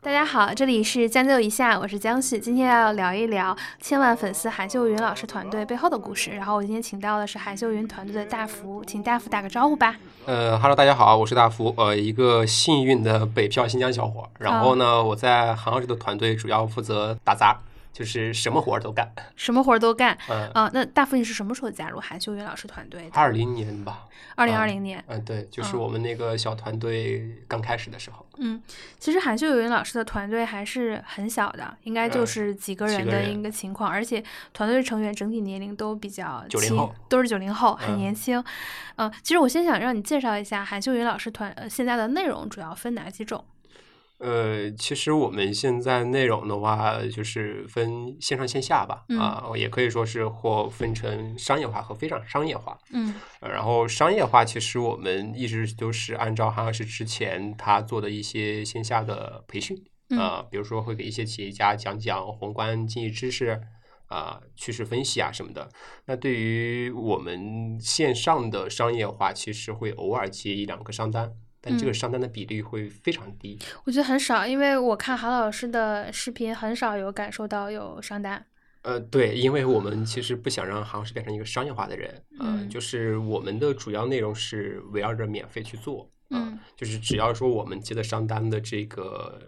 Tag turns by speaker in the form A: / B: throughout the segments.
A: 大家好，这里是将就一下，我是江旭，今天要聊一聊千万粉丝韩秀云老师团队背后的故事。然后我今天请到的是韩秀云团队的大福，请大福打个招呼吧。
B: 呃哈喽，大家好，我是大福，呃，一个幸运的北漂新疆小伙。然后呢，我在韩老师的团队主要负责打杂。就是什么活儿都干，
A: 什么活儿都干。
B: 嗯
A: 啊，那大福你是什么时候加入韩秀云老师团队的？
B: 二零年吧，
A: 二零二零年。
B: 嗯，对，就是我们那个小团队刚开始的时候。
A: 嗯，其实韩秀云老师的团队还是很小的，应该就是几个人的一个情况，而且团队成员整体年龄都比较
B: 九零后，
A: 都是九零后，很年轻。嗯，其实我先想让你介绍一下韩秀云老师团呃现在的内容主要分哪几种？
B: 呃，其实我们现在内容的话，就是分线上线下吧，啊，也可以说是或分成商业化和非常商业化。
A: 嗯，
B: 然后商业化其实我们一直都是按照韩老师之前他做的一些线下的培训啊，比如说会给一些企业家讲讲宏观经济知识啊、趋势分析啊什么的。那对于我们线上的商业化，其实会偶尔接一两个商单。但这个上单的比例会非常低，
A: 我觉得很少，因为我看韩老师的视频，很少有感受到有上单。
B: 呃，对，因为我们其实不想让韩老师变成一个商业化的人，
A: 嗯，
B: 就是我们的主要内容是围绕着免费去做，嗯，就是只要说我们接的商单的这个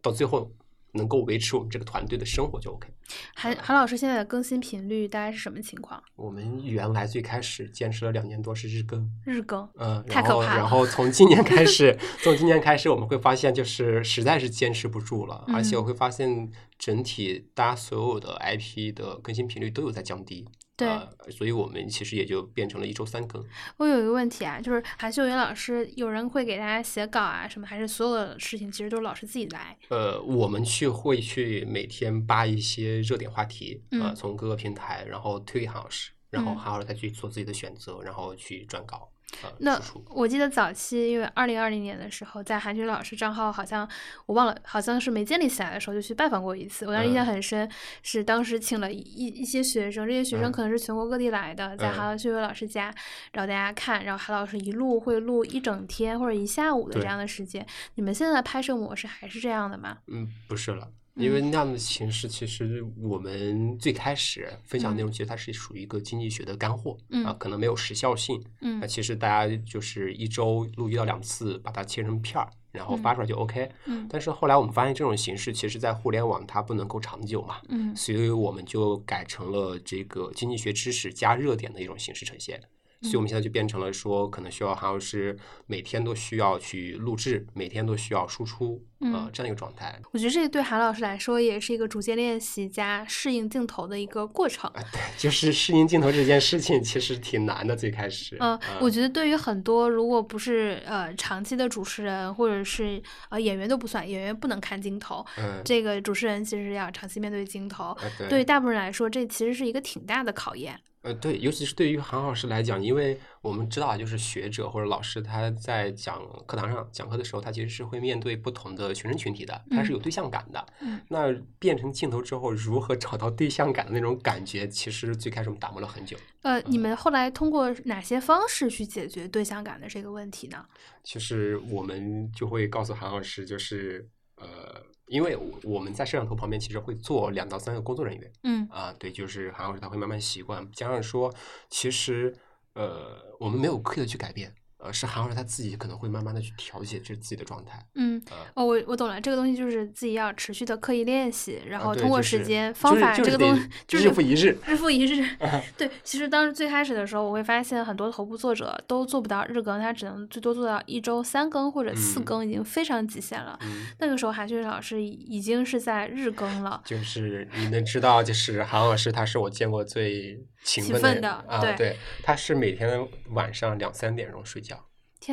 B: 到最后。能够维持我们这个团队的生活就 OK。
A: 韩韩老师现在的更新频率大概是什么情况？
B: 我们原来最开始坚持了两年多是日更，
A: 日更，
B: 嗯，
A: 太可怕
B: 了。然后从今年开始，从今年开始，我们会发现就是实在是坚持不住了，而且我会发现整体大家所有的 IP 的更新频率都有在降低。
A: 对，
B: 所以我们其实也就变成了一周三更。
A: 我有一个问题啊，就是韩秀云老师，有人会给大家写稿啊什么，还是所有的事情其实都是老师自己来？
B: 呃，我们去会去每天扒一些热点话题啊，从各个平台，然后推给韩老师，然后韩老师再去做自己的选择，然后去撰稿。
A: 那我记得早期，因为二零二零年的时候，在韩雪老师账号好像我忘了，好像是没建立起来的时候就去拜访过一次。我当时印象很深，是当时请了一一些学生，这些学生可能是全国各地来的，在韩秀伟老师家，然后大家看，然后韩老师一录会录一整天或者一下午的这样的时间。你们现在的拍摄模式还是这样的吗？
B: 嗯，不是了。因为那样的形式，其实我们最开始分享内容，其实它是属于一个经济学的干货啊，可能没有时效性。
A: 嗯，
B: 那其实大家就是一周录一到两次，把它切成片儿，然后发出来就 OK。
A: 嗯，
B: 但是后来我们发现这种形式，其实在互联网它不能够长久嘛。
A: 嗯，
B: 所以我们就改成了这个经济学知识加热点的一种形式呈现。所以我们现在就变成了说，可能需要韩老师每天都需要去录制，每天都需要输出，呃，这样一个状态。
A: 我觉得这对韩老师来说也是一个逐渐练习加适应镜头的一个过程。
B: 啊，对，就是适应镜头这件事情其实挺难的，最开始。
A: 嗯，我觉得对于很多如果不是呃长期的主持人或者是呃演员都不算，演员不能看镜头。
B: 嗯。
A: 这个主持人其实要长期面对镜头。
B: 对。
A: 对于大部分人来说，这其实是一个挺大的考验。
B: 呃，对，尤其是对于韩老师来讲，因为我们知道，就是学者或者老师他在讲课堂上讲课的时候，他其实是会面对不同的学生群体的，他是有对象感的。
A: 嗯。
B: 那变成镜头之后，如何找到对象感的那种感觉，其实最开始我们打磨了很久。
A: 呃，你们后来通过哪些方式去解决对象感的这个问题呢？
B: 其实我们就会告诉韩老师，就是呃。因为我们在摄像头旁边，其实会坐两到三个工作人员。
A: 嗯
B: 啊，对，就是韩老师他会慢慢习惯，加上说，其实呃，我们没有刻意的去改变。呃，是韩老师他自己可能会慢慢的去调节这自己的状态。
A: 嗯，哦，我我懂了，这个东西就是自己要持续的刻意练习，然后通过时间、
B: 方
A: 法这个东西，就是
B: 日复一日，
A: 日复一日。对，其实当时最开始的时候，我会发现很多头部作者都做不到日更，他只能最多做到一周三更或者四更，已经非常极限了。那个时候，韩旭老师已经是在日更了。
B: 就是你能知道，就是韩老师，他是我见过最勤
A: 奋
B: 的啊，对，他是每天晚上两三点钟睡觉。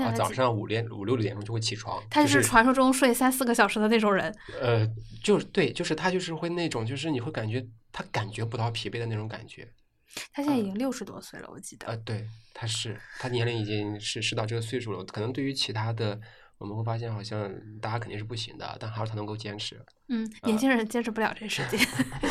B: 啊，早上五点五六点钟就会起床。
A: 他就
B: 是
A: 传说中睡三四个小时的那种人。
B: 呃，就是对，就是他就是会那种，就是你会感觉他感觉不到疲惫的那种感觉。
A: 他现在已经六十多岁了，我记得。
B: 呃，对，他是他年龄已经是是到这个岁数了，可能对于其他的我们会发现好像大家肯定是不行的，但还是他能够坚持。
A: 嗯，年轻人坚持不了这时间，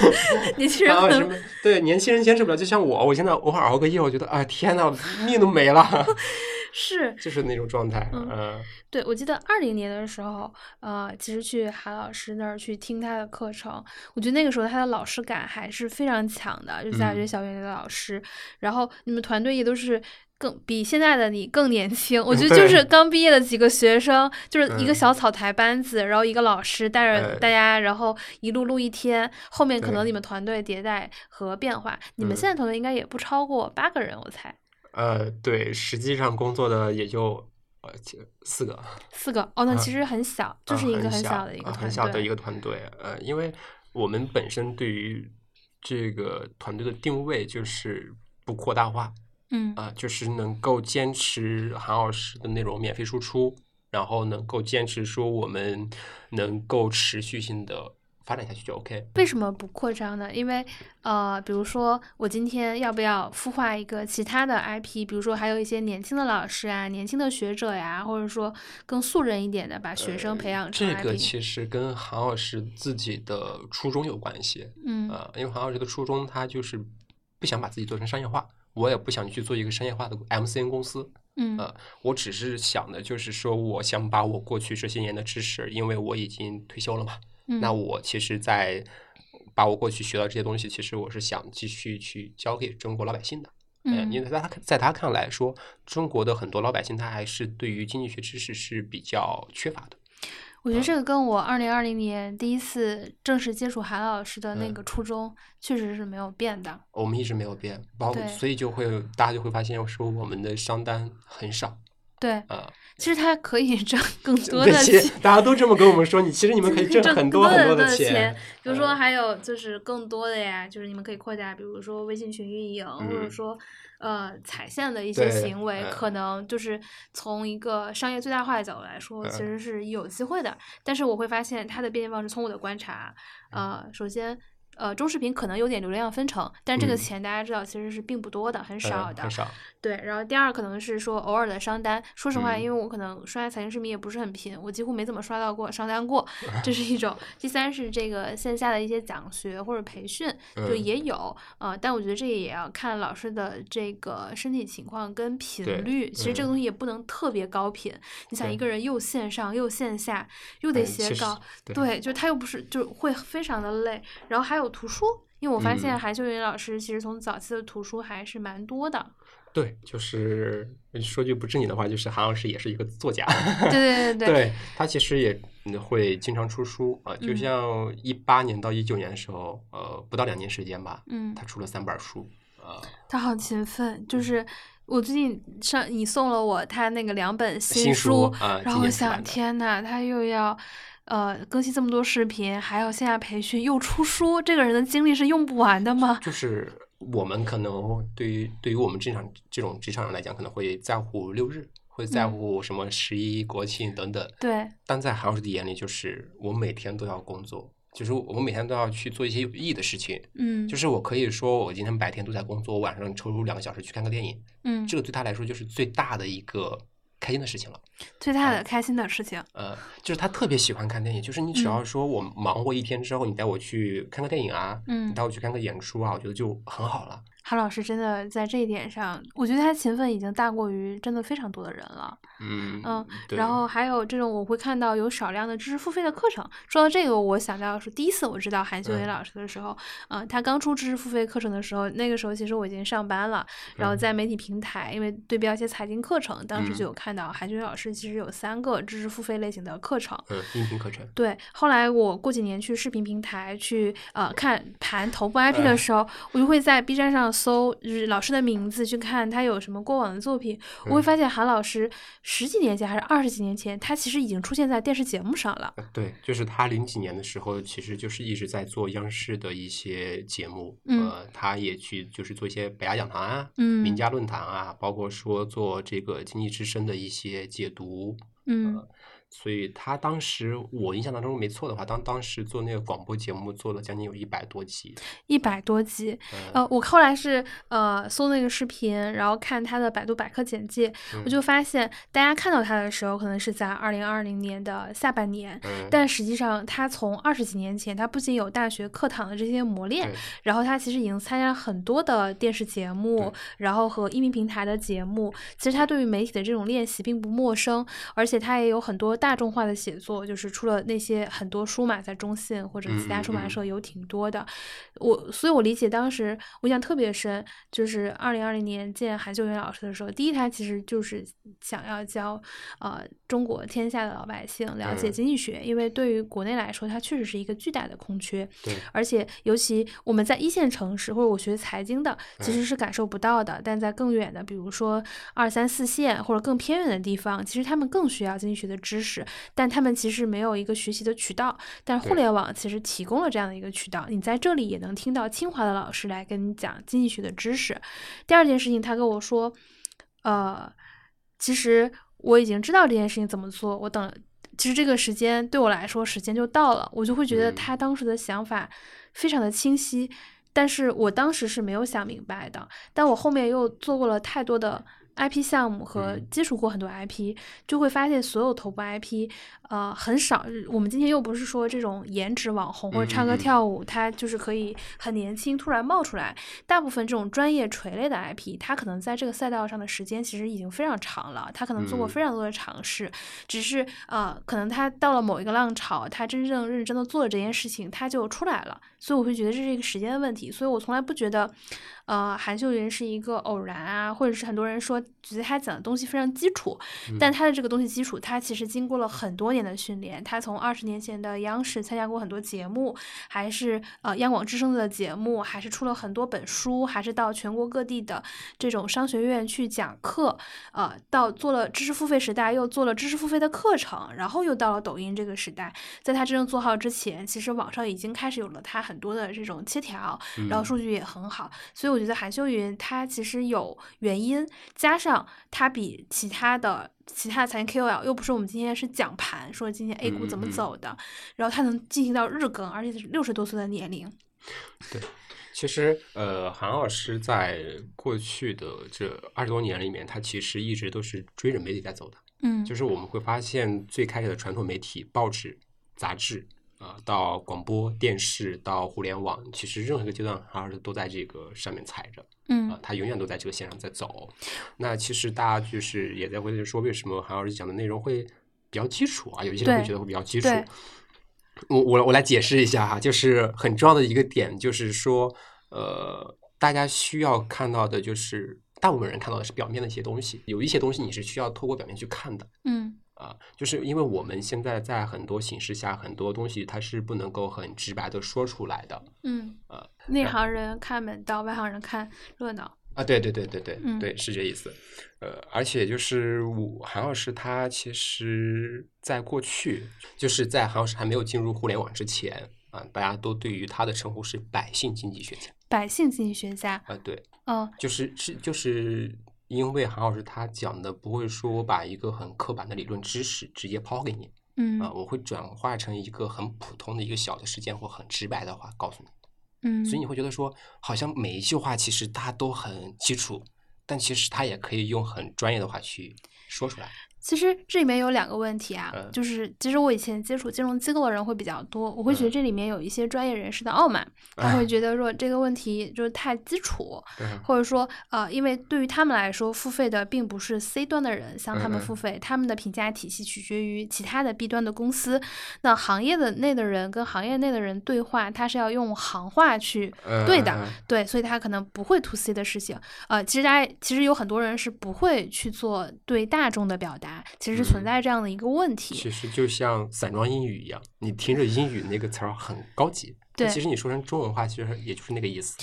A: 年轻人可能
B: 对年轻人坚持不了，就像我，我现在偶尔熬个夜，我觉得啊，天呐，命都没了。
A: 是，
B: 就是那种状态。嗯，
A: 对，我记得二零年的时候，呃，其实去韩老师那儿去听他的课程，我觉得那个时候他的老师感还是非常强的，就是大学小园的老师。然后你们团队也都是更比现在的你更年轻，我觉得就是刚毕业的几个学生，就是一个小草台班子，然后一个老师带着大家，然后一路录一天。后面可能你们团队迭代和变化，你们现在团队应该也不超过八个人，我猜。
B: 呃，对，实际上工作的也就呃四个，
A: 四个哦，那其实很小，就是一个
B: 很
A: 小的一个
B: 很小的一个团队。呃，因为我们本身对于这个团队的定位就是不扩大化，
A: 嗯
B: 啊，就是能够坚持韩老师的内容免费输出，然后能够坚持说我们能够持续性的。发展下去就 OK。
A: 为什么不扩张呢？因为呃，比如说我今天要不要孵化一个其他的 IP？比如说还有一些年轻的老师啊、年轻的学者呀，或者说更素人一点的，把学生培养成
B: IP。这个其实跟韩老师自己的初衷有关系。
A: 嗯。
B: 呃，因为韩老师的初衷，他就是不想把自己做成商业化，我也不想去做一个商业化的 MCN 公司。
A: 嗯。
B: 呃，我只是想的就是说，我想把我过去这些年的知识，因为我已经退休了嘛。那我其实，在把我过去学到这些东西，其实我是想继续去教给中国老百姓的。
A: 嗯，
B: 因为在他在他看来说，中国的很多老百姓他还是对于经济学知识是比较缺乏的。
A: 我觉得这个跟我二零二零年第一次正式接触韩老师的那个初衷，确实是没有变的。
B: 我们一直没有变，包所以就会大家就会发现说，我们的商单很少。
A: 对，
B: 啊。
A: 其实他可以挣 更多的
B: 钱，大家都这么跟我们说。你其实你们可以挣很多很多
A: 的
B: 钱。
A: 比如说还有就是更多的呀，就是你们可以扩大，比如说微信群运营，或者说呃踩线的一些行为，可能就是从一个商业最大化的角度来说，其实是有机会的。但是我会发现它的变现方式，从我的观察，呃，首先。呃，中视频可能有点流量分成，但这个钱大家知道其实是并不多的，很少的。
B: 很少。
A: 对，然后第二可能是说偶尔的商单。说实话，因为我可能刷财经视频也不是很频，我几乎没怎么刷到过商单过，这是一种。第三是这个线下的一些讲学或者培训，就也有呃，但我觉得这也要看老师的这个身体情况跟频率。其实这个东西也不能特别高频。你想一个人又线上又线下又得写稿，对，就他又不是就会非常的累。然后还有。有图书，因为我发现韩秀云老师其实从早期的图书还是蛮多的。
B: 对，就是说句不正经的话，就是韩老师也是一个作家。
A: 对对 对
B: 对，他其实也会经常出书啊。就像一八年到一九年的时候，呃，不到两年时间吧，
A: 嗯，
B: 他出了三本书啊。
A: 他好勤奋，就是我最近上你送了我他那个两本
B: 新
A: 书
B: 啊，
A: 然后我想，天呐，他又要。呃，更新这么多视频，还有线下培训，又出书，这个人的精力是用不完的吗？
B: 就是我们可能对于对于我们职场这种职场人来讲，可能会在乎六日，会在乎什么十一、国庆等等。
A: 对。
B: 但在韩老师的眼里，就是我每天都要工作，就是我每天都要去做一些有意义的事情。
A: 嗯。
B: 就是我可以说，我今天白天都在工作，我晚上抽出两个小时去看个电影。
A: 嗯。
B: 这个对他来说就是最大的一个。开心的事情了，
A: 最大的开心的事情，
B: 呃，就是他特别喜欢看电影。就是你只要说我忙过一天之后，你带我去看个电影啊，
A: 嗯，
B: 你带我去看个演出啊，我觉得就很好了。
A: 韩老师真的在这一点上，我觉得他勤奋已经大过于真的非常多的人了。
B: 嗯
A: 嗯，然后还有这种我会看到有少量的知识付费的课程。说到这个，我想到是第一次我知道韩秀云老师的时候，嗯，他刚出知识付费课程的时候，那个时候其实我已经上班了，然后在媒体平台，因为对标一些财经课程，当时就有看到韩秀云老师其实有三个知识付费类型的课程，
B: 嗯，音频课程。
A: 对，后来我过几年去视频平台去呃看盘头部 IP 的时候，我就会在 B 站上。搜就是老师的名字去看他有什么过往的作品，我会发现韩老师十几年前还是二十几年前，他其实已经出现在电视节目上了。
B: 对，就是他零几年的时候，其实就是一直在做央视的一些节目，呃，他也去就是做一些北亚讲坛啊，
A: 嗯，
B: 名家论坛啊，包括说做这个经济之声的一些解读，
A: 嗯。
B: 所以他当时我印象当中没错的话，当当时做那个广播节目做了将近有一百多集，
A: 一百多集。
B: 嗯
A: 呃，我后来是呃搜那个视频，然后看他的百度百科简介，
B: 嗯
A: 我就发现大家看到他的时候，可能是在二零二零年的下半年，
B: 嗯，
A: 但实际上他从二十几年前，他不仅有大学课堂的这些磨练，然后他其实已经参加了很多的电视节目，然后和音频平台的节目。其实他对于媒体的这种练习并不陌生，而且他也有很多大众化的写作，就是除了那些很多书嘛，在中信或者其他出版社有挺多的。我所以，我理解当时我印象特别深，就是二零二零年见韩秀云老师的时候，第一他其实就是想要教呃中国天下的老百姓了解
B: 嗯
A: 经济学，因为对于国内来说，它确实是一个巨大的空缺。
B: 对，
A: 而且尤其我们在一线城市或者我学财经的，其实是感受不到的。但在更远的，比如说二三四线或者更偏远的地方，其实他们更需要经济学的知识，但他们其实没有一个学习的渠道。但互联网其实提供了这样的一个渠道，你在这里也能听到清华的老师来跟你讲经济学的知识。第二件事情，他跟我说，呃，其实我已经知道这件事情怎么做，我等。其实这个时间对我来说，时间就到了，我就会觉得
B: 嗯
A: 他当时的想法非常的清晰，但是我当时是没有想明白的。但我后面又做过了太多的 IP 项目和
B: 嗯
A: 接触过很多 IP，、就会发现所有头部 IP，呃，很少。我们今天又不是说这种颜值网红或者唱歌
B: 嗯嗯嗯
A: 跳舞，他就是可以很年轻突然冒出来。大部分这种专业垂类的 IP，他可能在这个赛道上的时间其实已经非常长了，他可能做过
B: 嗯
A: 非常多的尝试，只是呃，可能他到了某一个浪潮，他真正认真的做了这件事情，他就出来了。所以我会觉得这是一个时间的问题，所以我从来不觉得，呃，韩秀云是一个偶然啊，或者是很多人说觉得他讲的东西非常基础，但他的这个东西基础，他其实经过了很多年的训练。他从二十年前的央视参加过很多节目，还是呃央广之声的节目，还是出了很多本书，还是到全国各地的这种商学院去讲课，呃，到做了知识付费时代，又做了知识付费的课程，然后又到了抖音这个时代。在他真正做好之前，其实网上已经开始有了他很多的这种切条，然后数据也很好，所以我觉得韩秀云他其实有原因，加上她比其他的其他的财经 KOL 又不是我们今天是讲盘，说今天 A 股怎么
B: 嗯嗯。
A: 走的，然后它能进行到日更，而且是六十多岁的年龄，对
B: 其实，呃，韩老师在过去的这二十多年里面，他其实一直都是追着媒体在走的。
A: 嗯。
B: 就是我们会发现，最开始的传统媒体、报纸、杂志啊、到广播电视，到互联网，其实任何一个阶段，韩老师都在这个上面踩着。啊
A: 嗯，
B: 他永远都在这个线上在走。那其实大家就是也在会说，为什么韩老师讲的内容会比较基础啊？有一些人会觉得会比较基础。我我我来解释一下哈，就是很重要的一个点，就是说，呃，大家需要看到的就是大部分人看到的是表面的一些东西，有一些东西你是需要透过表面去看的。
A: 嗯
B: 啊，就是因为我们现在在很多形势下，很多东西它是不能够很直白的说出来的。
A: 嗯
B: 呃，
A: 内行人看门道，外行人看热闹，
B: 啊，对对对对对、
A: 嗯
B: 对，是这意思。呃，而且就是我韩老师他其实在过去，就是在韩老师还没有进入互联网之前啊，大家都对于他的称呼是百姓经济学家
A: 百姓经济学家，
B: 啊，对，
A: 嗯
B: 就是是就是因为韩老师他讲的不会说我把一个很刻板的理论知识直接抛给你
A: 嗯
B: 啊，我会转化成一个很普通的一个小的事件或很直白的话告诉你。
A: 嗯，
B: 所以你会觉得说，好像每一句话其实它都很基础，但其实它也可以用很专业的话去说出来。
A: 其实这里面有两个问题啊，
B: 嗯。
A: 就是其实我以前接触金融机构的人会比较多，我会觉得
B: 嗯。
A: 这里面有一些专业人士的傲慢，他会觉得说这个问题就是太基础，
B: 嗯
A: 或者说呃，因为对于他们来说，付费的并不是 C 端的人向他们付费，他们的评价体系取决于其他的 B 端的公司，那行业的内的人跟行业内的人对话，他是要用行话去对的，对，所以他可能不会 to C 的事情。呃，其实大家其实有很多人是不会去做对大众的表达，其实存
B: 嗯
A: 在这样的一个问题。
B: 其实就像散装英语一样，你听着英语那个词儿很高级，
A: 对
B: 其实你说成中文话，其实也就是那个意思。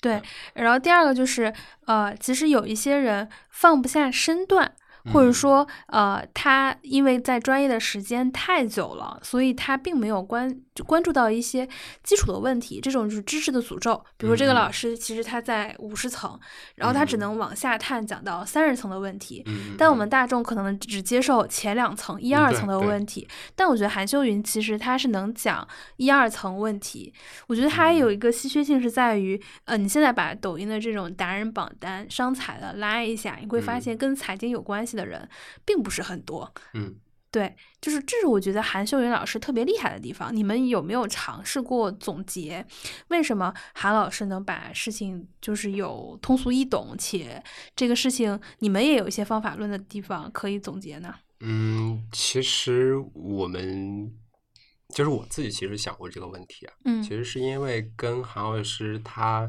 A: 对，然后第二个就是，呃，其实有一些人放不下身段，或者说，呃，他因为在专业的时间太久了，所以他并没有关关注到一些基础的问题。这种就是知识的诅咒。比如这个老师，其实他在五十层，然后他只能往下探，讲到三十层的问题。但我们大众可能只接受前两层、一二层的问题。但我觉得韩秀云其实他是能讲一二层问题。我觉得他有一个稀缺性是在于，呃，你现在把抖音的这种达人榜单、商财的拉一下，你会发现跟财经有关系的人并不是很多。
B: 嗯，
A: 对，就是这是我觉得韩秀云老师特别厉害的地方。你们有没有尝试过总结，为什么韩老师能把事情就是有通俗易懂，且这个事情你们也有一些方法论的地方可以总结呢？
B: 嗯，其实我们。就是我自己其实想过这个问题啊，
A: 嗯，
B: 其实是因为跟韩老师他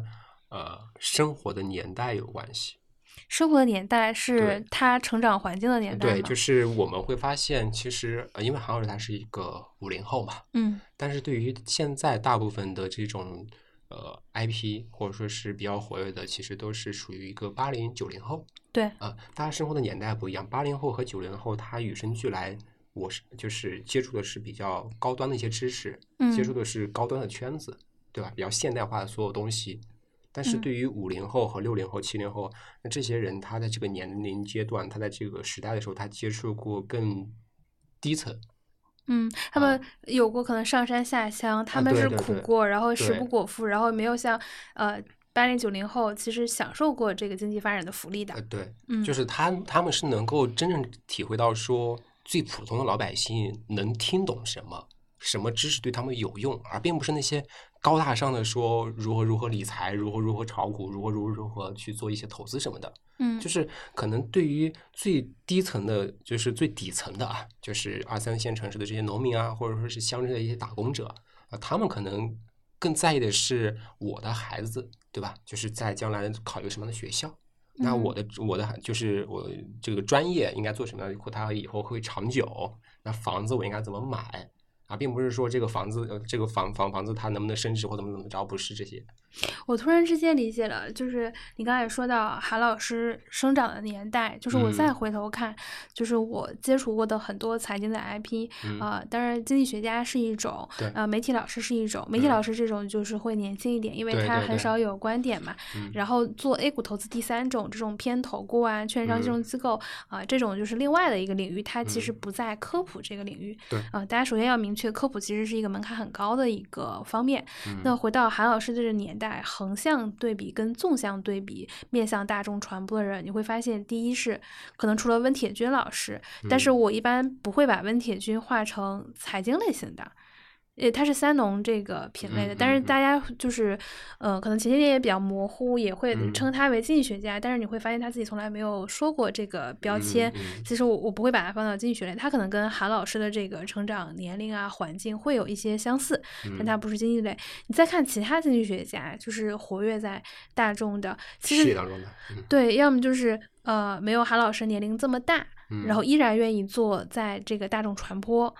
B: 呃生活的年代有关系。
A: 生活的年代是他成长环境的年
B: 代对，就是我们会发现，其实呃，因为韩老师他是一个五零后嘛，
A: 嗯，
B: 但是对于现在大部分的这种呃 IP 或者说是比较活跃的，其实都是属于一个八零九零后。
A: 对，
B: 啊，大家生活的年代不一样，八零后和九零后他与生俱来。我是就是接触的是比较高端的一些知识，嗯接触的是高端的圈子，对吧？比较现代化的所有东西。但是对于五零后和六零后、七零后，那这些人他在这个年龄阶段，他在这个时代的时候，他接触过更低层。
A: 嗯，他们有过可能上山下乡，他们是苦过，然后食不果腹，然后没有像呃八零九零后其实享受过这个经济发展的福利的。
B: 对，
A: 嗯，
B: 就是他他们是能够真正体会到说。最普通的老百姓能听懂什么？什么知识对他们有用？而并不是那些高大上的说如何如何理财，如何如何炒股，如何如何如何去做一些投资什么的。
A: 嗯，
B: 就是可能对于最低层的，就是最底层的啊，就是二三线城市的这些农民啊，或者说是乡镇的一些打工者啊，他们可能更在意的是我的孩子，对吧？就是在将来考一个什么样的学校。那我的我的就是我这个专业应该做什么样的？它以后会长久。那房子我应该怎么买？啊，并不是说这个房子呃，这个房房房子它能不能升值或怎么怎么着，不是这些。
A: 我突然之间理解了，就是你刚才说到韩老师生长的年代，就是我再回头看，就是我接触过的很多财经的 IP 啊，当然经济学家是一种，呃，媒体老师是一种，媒体老师这种就是会年轻一点，因为他很少有观点嘛。然后做 A 股投资第三种这种偏投顾啊、券商金融机构啊，这种就是另外的一个领域，它其实不在科普这个领域。
B: 对。
A: 啊，大家首先要明确，科普其实是一个门槛很高的一个方面。那回到韩老师的这个年。代横向对比跟纵向对比，面向大众传播的人，你会发现，第一是可能除了温铁军老师，但是我一般不会把温铁军画成财经类型的。呃，它是三农这个品类的，但是大家就是，呃，可能前些年也比较模糊，也会称他为经济学家，但是你会发现他自己从来没有说过这个标签。其实我我不会把它放到经济学类，他可能跟韩老师的这个成长年龄啊、环境会有一些相似，但他不是经济类。你再看其他经济学家，就是活跃在大众的，其实对，要么就是呃，没有韩老师年龄这么大，然后依然愿意做在这个大众传播，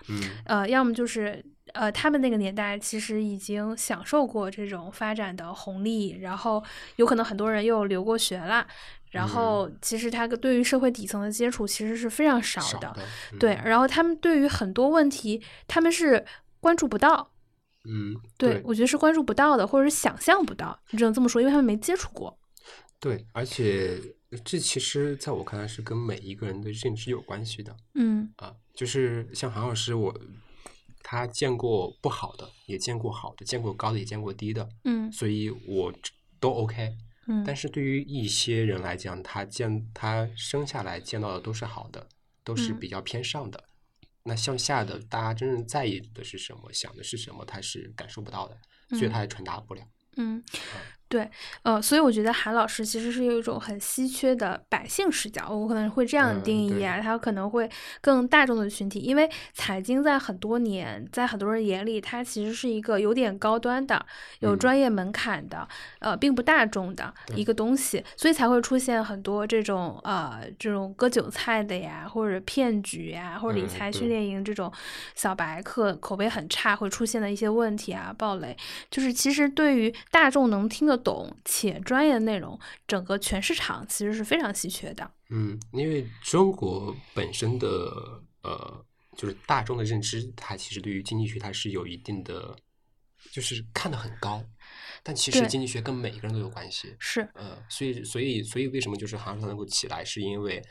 A: 呃，要么就是。呃，他们那个年代其实已经享受过这种发展的红利，然后有可能很多人又留过学了，然后其实他对于社会底层的接触其实是非常少的，对，然后他们对于很多问题他们是关注不到，
B: 嗯，
A: 对，我觉得是关注不到的，或者是想象不到，只能这么说，因为他们没接触过。
B: 对，而且这其实在我看来是跟每一个人的认知有关系的，
A: 嗯，
B: 啊，就是像韩老师我。他见过不好的，也见过好的，见过高的，也见过低的，
A: 嗯，
B: 所以我都 OK，
A: 嗯，
B: 但是对于一些人来讲，他见他生下来见到的都是好的，都是比较偏上的，那向下的，大家真正在意的是什么，想的是什么，他是感受不到的，所以他也传达不了，
A: 嗯。对，呃，所以我觉得韩老师其实是有一种很稀缺的百姓视角，我可能会这样定义啊，他可能会更大众的群体，因为财经在很多年，在很多人眼里，它其实是一个有点高端的、有专业门槛的，呃，并不大众的一个东西，所以才会出现很多这种呃这种割韭菜的呀，或者骗局呀，或者理财训练营这种小白课口碑很差会出现的一些问题啊，暴雷，就是其实对于大众能听得。懂且专业的内容，整个全市场其实是非常稀缺的。
B: 嗯，因为中国本身的呃，就是大众的认知，它其实对于经济学它是有一定的，就是看得很高，但其实经济学跟每个人都有关系。
A: 是，
B: 呃，所以所以所以为什么就是杭州能够起来，是因为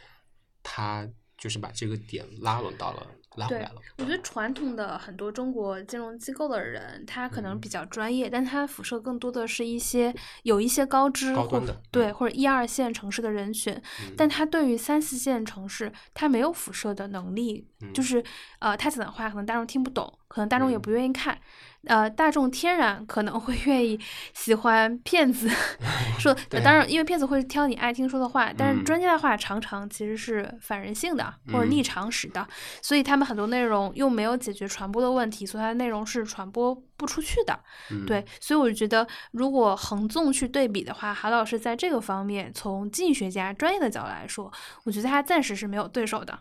B: 它就是把这个点拉拢到了，拉回
A: 对
B: 来了。
A: 我觉得传统的很多中国金融机构的人，他可能
B: 嗯。
A: 比较专业，但他辐射更多的是一些有一些高知或
B: 高端的
A: 对
B: 嗯。
A: 或者一二线城市的人群，
B: 嗯。
A: 但他对于三四线城市，他没有辐射的能力，就
B: 嗯
A: 是呃，他讲的话可能大众听不懂，可能大众也
B: 嗯
A: 不愿意看。呃，大众天然可能会愿意喜欢骗子 说，当然，因为骗子会挑你爱听说的话，但是
B: 嗯
A: 专家的话常常其实是反人性的或者逆
B: 嗯
A: 常识的，所以他们很多内容又没有解决传播的问题，所以它的内容是传播不出去的。
B: 嗯
A: 对，所以我就觉得，如果横纵去对比的话，韩老师在这个方面，从经济学家专业的角度来说，我觉得他暂时是没有对手的。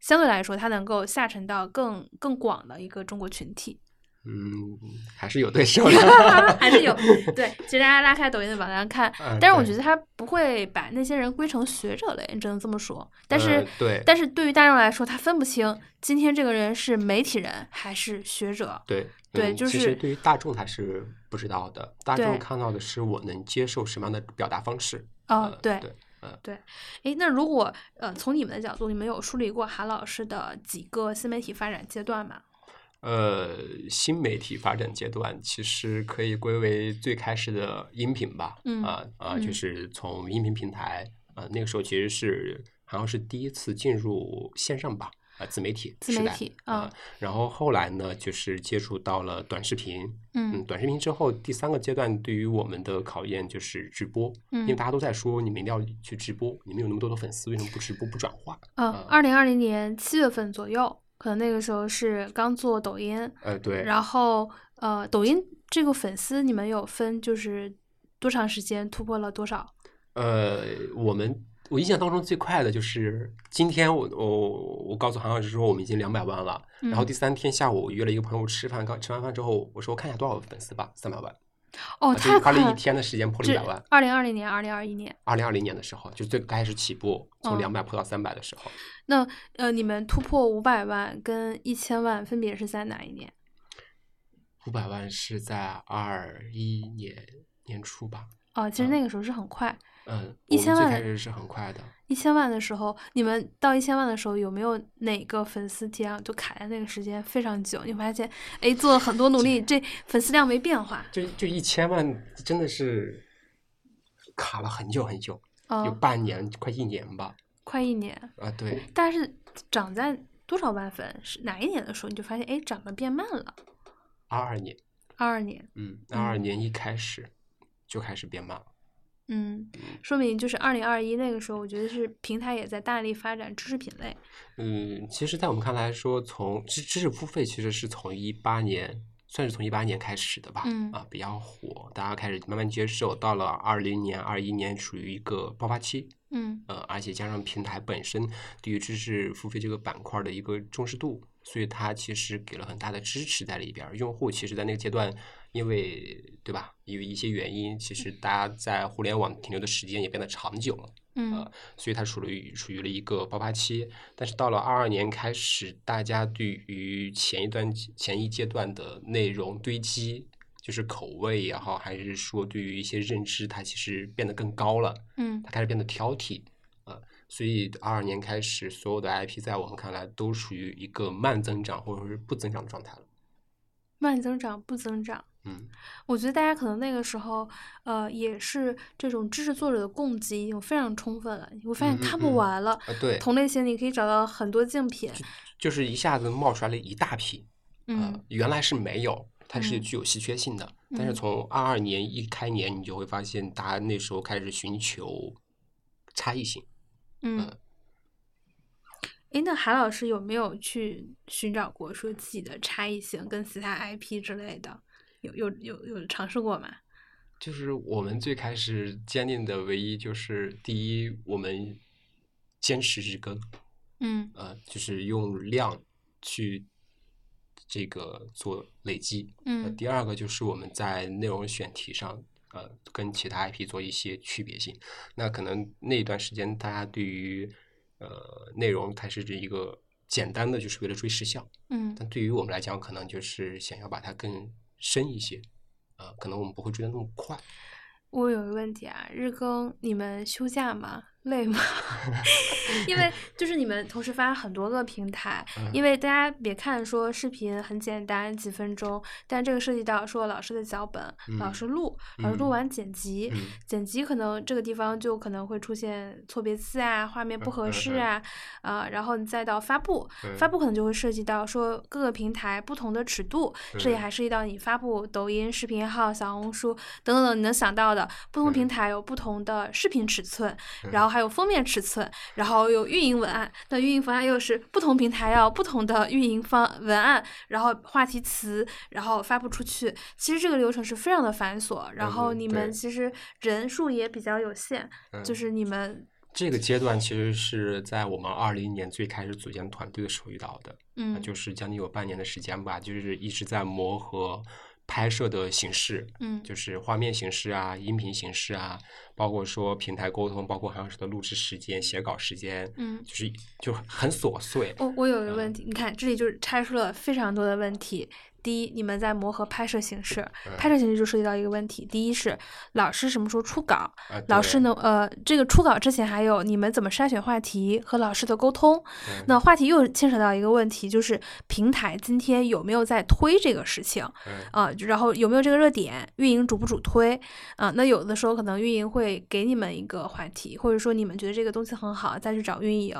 A: 相对来说，它能够下沉到更更广的一个中国群体，
B: 嗯，还是有对手的。
A: 还是有对。其实大家拉开抖音的榜单看，但是我觉得他不会把那些人归成学者类，只能这么说。但是，
B: 呃对
A: 但是对于大众来说，他分不清今天这个人是媒体人还是学者。
B: 对
A: 对就是
B: 嗯其实对于大众他是不知道的，大众看到的是我能接受什么样的表达方式。呃，
A: 哦对
B: 对，呃，
A: 诶，那如果呃从你们的角度，你们有梳理过韩老师的几个新媒体发展阶段吗？
B: 呃，新媒体发展阶段其实可以归为最开始的音频吧，
A: 嗯
B: 啊啊，就
A: 嗯。
B: 是从音频平台啊，那个时候其实是好像是第一次进入线上吧，啊，自媒体
A: 自媒体啊
B: 啊，然后后来呢，就是接触到了短视频，嗯，
A: 嗯
B: 短视频之后，第三个阶段对于我们的考验就是直播，嗯因为
A: 嗯
B: 大家都在说你们一定要去直播，你们有那么多的粉丝，为什么不直播不转化？
A: 嗯，二零二零年七月份左右，可能那个时候是刚做抖音，
B: 呃，对，
A: 然后呃，抖音这个粉丝你们有分就是多长时间突破了多少？
B: 呃，我们我印象当中最快的就是今天我我我告诉韩老师说我们已经两百万了，然后
A: 嗯
B: 第三天下午我约了一个朋友吃饭，刚吃完饭之后我说我看一下多少粉丝吧，三百万，
A: 哦，
B: 啊就花
A: 了！
B: 一天的时间破了一
A: 这
B: 百万。
A: 二零二零年、二零二一年，
B: 二零二零年的时候，就最开始起步，从
A: 嗯
B: 两百破到三百的时候，
A: 那呃，你们突破五百万跟一千万分别是在哪一年？
B: 五百万是在二一年年初吧。
A: 哦，其实
B: 嗯
A: 那个时候是很快。
B: 嗯，
A: 一千万
B: 开始是很快的。
A: 一千万的时候，你们到一千万的时候，有没有哪个粉丝体量就卡在那个时间非常久？你发现，哎，做了很多努力，这粉丝量没变化。
B: 就就一千万真的是卡了很久很久，有
A: 哦，
B: 半年快一年吧。
A: 快一年，
B: 啊，对，
A: 但是涨在多少万粉？是哪一年的时候你就发现，哎，涨得变慢了？
B: 二二年，
A: 二二年，
B: 嗯，二二年一开始就开始变慢了。
A: 嗯，说明就是二零二一那个时候，我觉得是平台也在大力发展知识品类。
B: 嗯，其实，在我们看来说，从知知识付费其实是从一八年，算是从一八年开始的吧，
A: 嗯
B: 啊，比较火，大家开始慢慢接受，到了二零年、二一年处于一个爆发期，
A: 嗯
B: 呃，而且加上平台本身对于知识付费这个板块的一个重视度，所以它其实给了很大的支持在里边儿。用户其实，在那个阶段，因为对吧，因为一些原因，其实大家在互联网停留的时间也变得长久了。
A: 嗯
B: 呃，所以它属于属于了一个爆发期。但是到了二二年开始，大家对于前一段前一阶段的内容堆积，就是口味也好，还是说对于一些认知，它其实变得更高了，
A: 嗯
B: 它开始变得挑剔。呃，所以二二年开始，所有的 IP 在我们看来都属于一个慢增长或者是不增长的状态了。
A: 慢增长不增长。
B: 嗯，
A: 我觉得大家可能那个时候，呃，也是这种知识作者的供给已经非常充分了，你会发现
B: 嗯嗯
A: 看不
B: 嗯
A: 完了。
B: 啊，对，
A: 同类型你可以找到很多竞品。
B: 就是一下子冒出来了一大批。呃
A: 嗯，
B: 原来是没有，它是
A: 嗯
B: 具有稀缺性的。但是
A: 嗯
B: 从二二年一开年，你就会发现，大家那时候开始寻求差异性。
A: 嗯。诶，那韩老师有没有去寻找过说自己的差异性跟其他 IP 之类的？有有有有尝试过吗？
B: 就是我们最开始坚定的唯一就是，第一，我们坚持日更，
A: 嗯
B: 呃，就是用量去这个做累积。呃，
A: 嗯
B: 第二个就是我们在内容选题上呃跟其他 IP 做一些区别性。那可能那一段时间大家对于呃内容它是一个简单的就是为了追时效，
A: 嗯
B: 但对于我们来讲，可能就是想要把它更深一些，呃，可能我们不会追的那么快。
A: 我有个问题啊，日更你们休假吗？累吗？因为就是你们同时发很多个平台，
B: 嗯
A: 因为大家别看说视频很简单几分钟，但这个涉及到说老师的脚本，老
B: 嗯
A: 师录，老师录
B: 嗯
A: 完剪辑，
B: 嗯
A: 剪辑可能这个地方就可能会出现错别字啊，画面不合适啊，啊、然后你再到发布，
B: 嗯
A: 发布可能就会涉及到说各个平台不同的尺度，这也
B: 嗯
A: 还涉及到你发布抖音视频号、小红书等等等你能想到的，不同平
B: 嗯
A: 台有不同的视频尺寸，
B: 嗯
A: 然后还有封面尺寸，然后有运营文案，那运营文案又是不同平台要不同的运营方文案，然后话题词，然后发布出去。其实这个流程是非常的繁琐，然后
B: 嗯
A: 你们其实人数也比较有限，就
B: 嗯
A: 是你们。
B: 这个阶段其实是在我们二零年最开始组建团队的时候遇到的，呃
A: 嗯
B: 就。是将近有半年的时间吧，就是一直在磨合拍摄的形式，
A: 嗯
B: 就是画面形式啊、音频形式啊，包括说平台沟通，包括韩老师的录制时间、写稿时间，
A: 嗯。
B: 就是就很琐碎。
A: 我我有一个问题，你看这里就是拆出了非常多的问题。第一，你们在磨合拍摄形式，拍摄形式就涉及到一个问题。第一是老师什么时候出稿，
B: 啊
A: 老师
B: 对
A: 呢？呃，这个出稿之前还有你们怎么筛选话题和老师的沟通。
B: 嗯
A: 那话题又牵扯到一个问题，就是平台今天有没有在推这个事情
B: 嗯
A: 啊、然后有没有这个热点，运营主不主推啊、那有的时候可能运营会给你们一个话题，或者说你们觉得这个东西很好，再去找运营。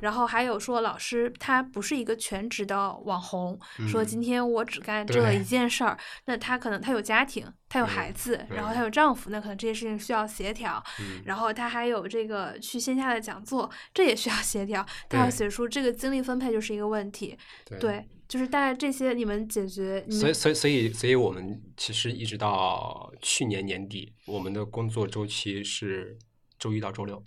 A: 然后还有说老师他不是一个全职的网红，说
B: 嗯
A: 今天我只干这一件事儿，那她可能她有家庭，她有孩
B: 嗯
A: 子，然后
B: 对
A: 他有丈夫，那可能这些事情需要协调。
B: 嗯
A: 然后她还有这个去线下的讲座，这也需要协调。她要写出这个精力分配就是一个问题。
B: 对
A: 对，就是大概这些你们解决，
B: 所以，所以，所以，所以我们其实一直到去年年底，我们的工作周期是周一到周六，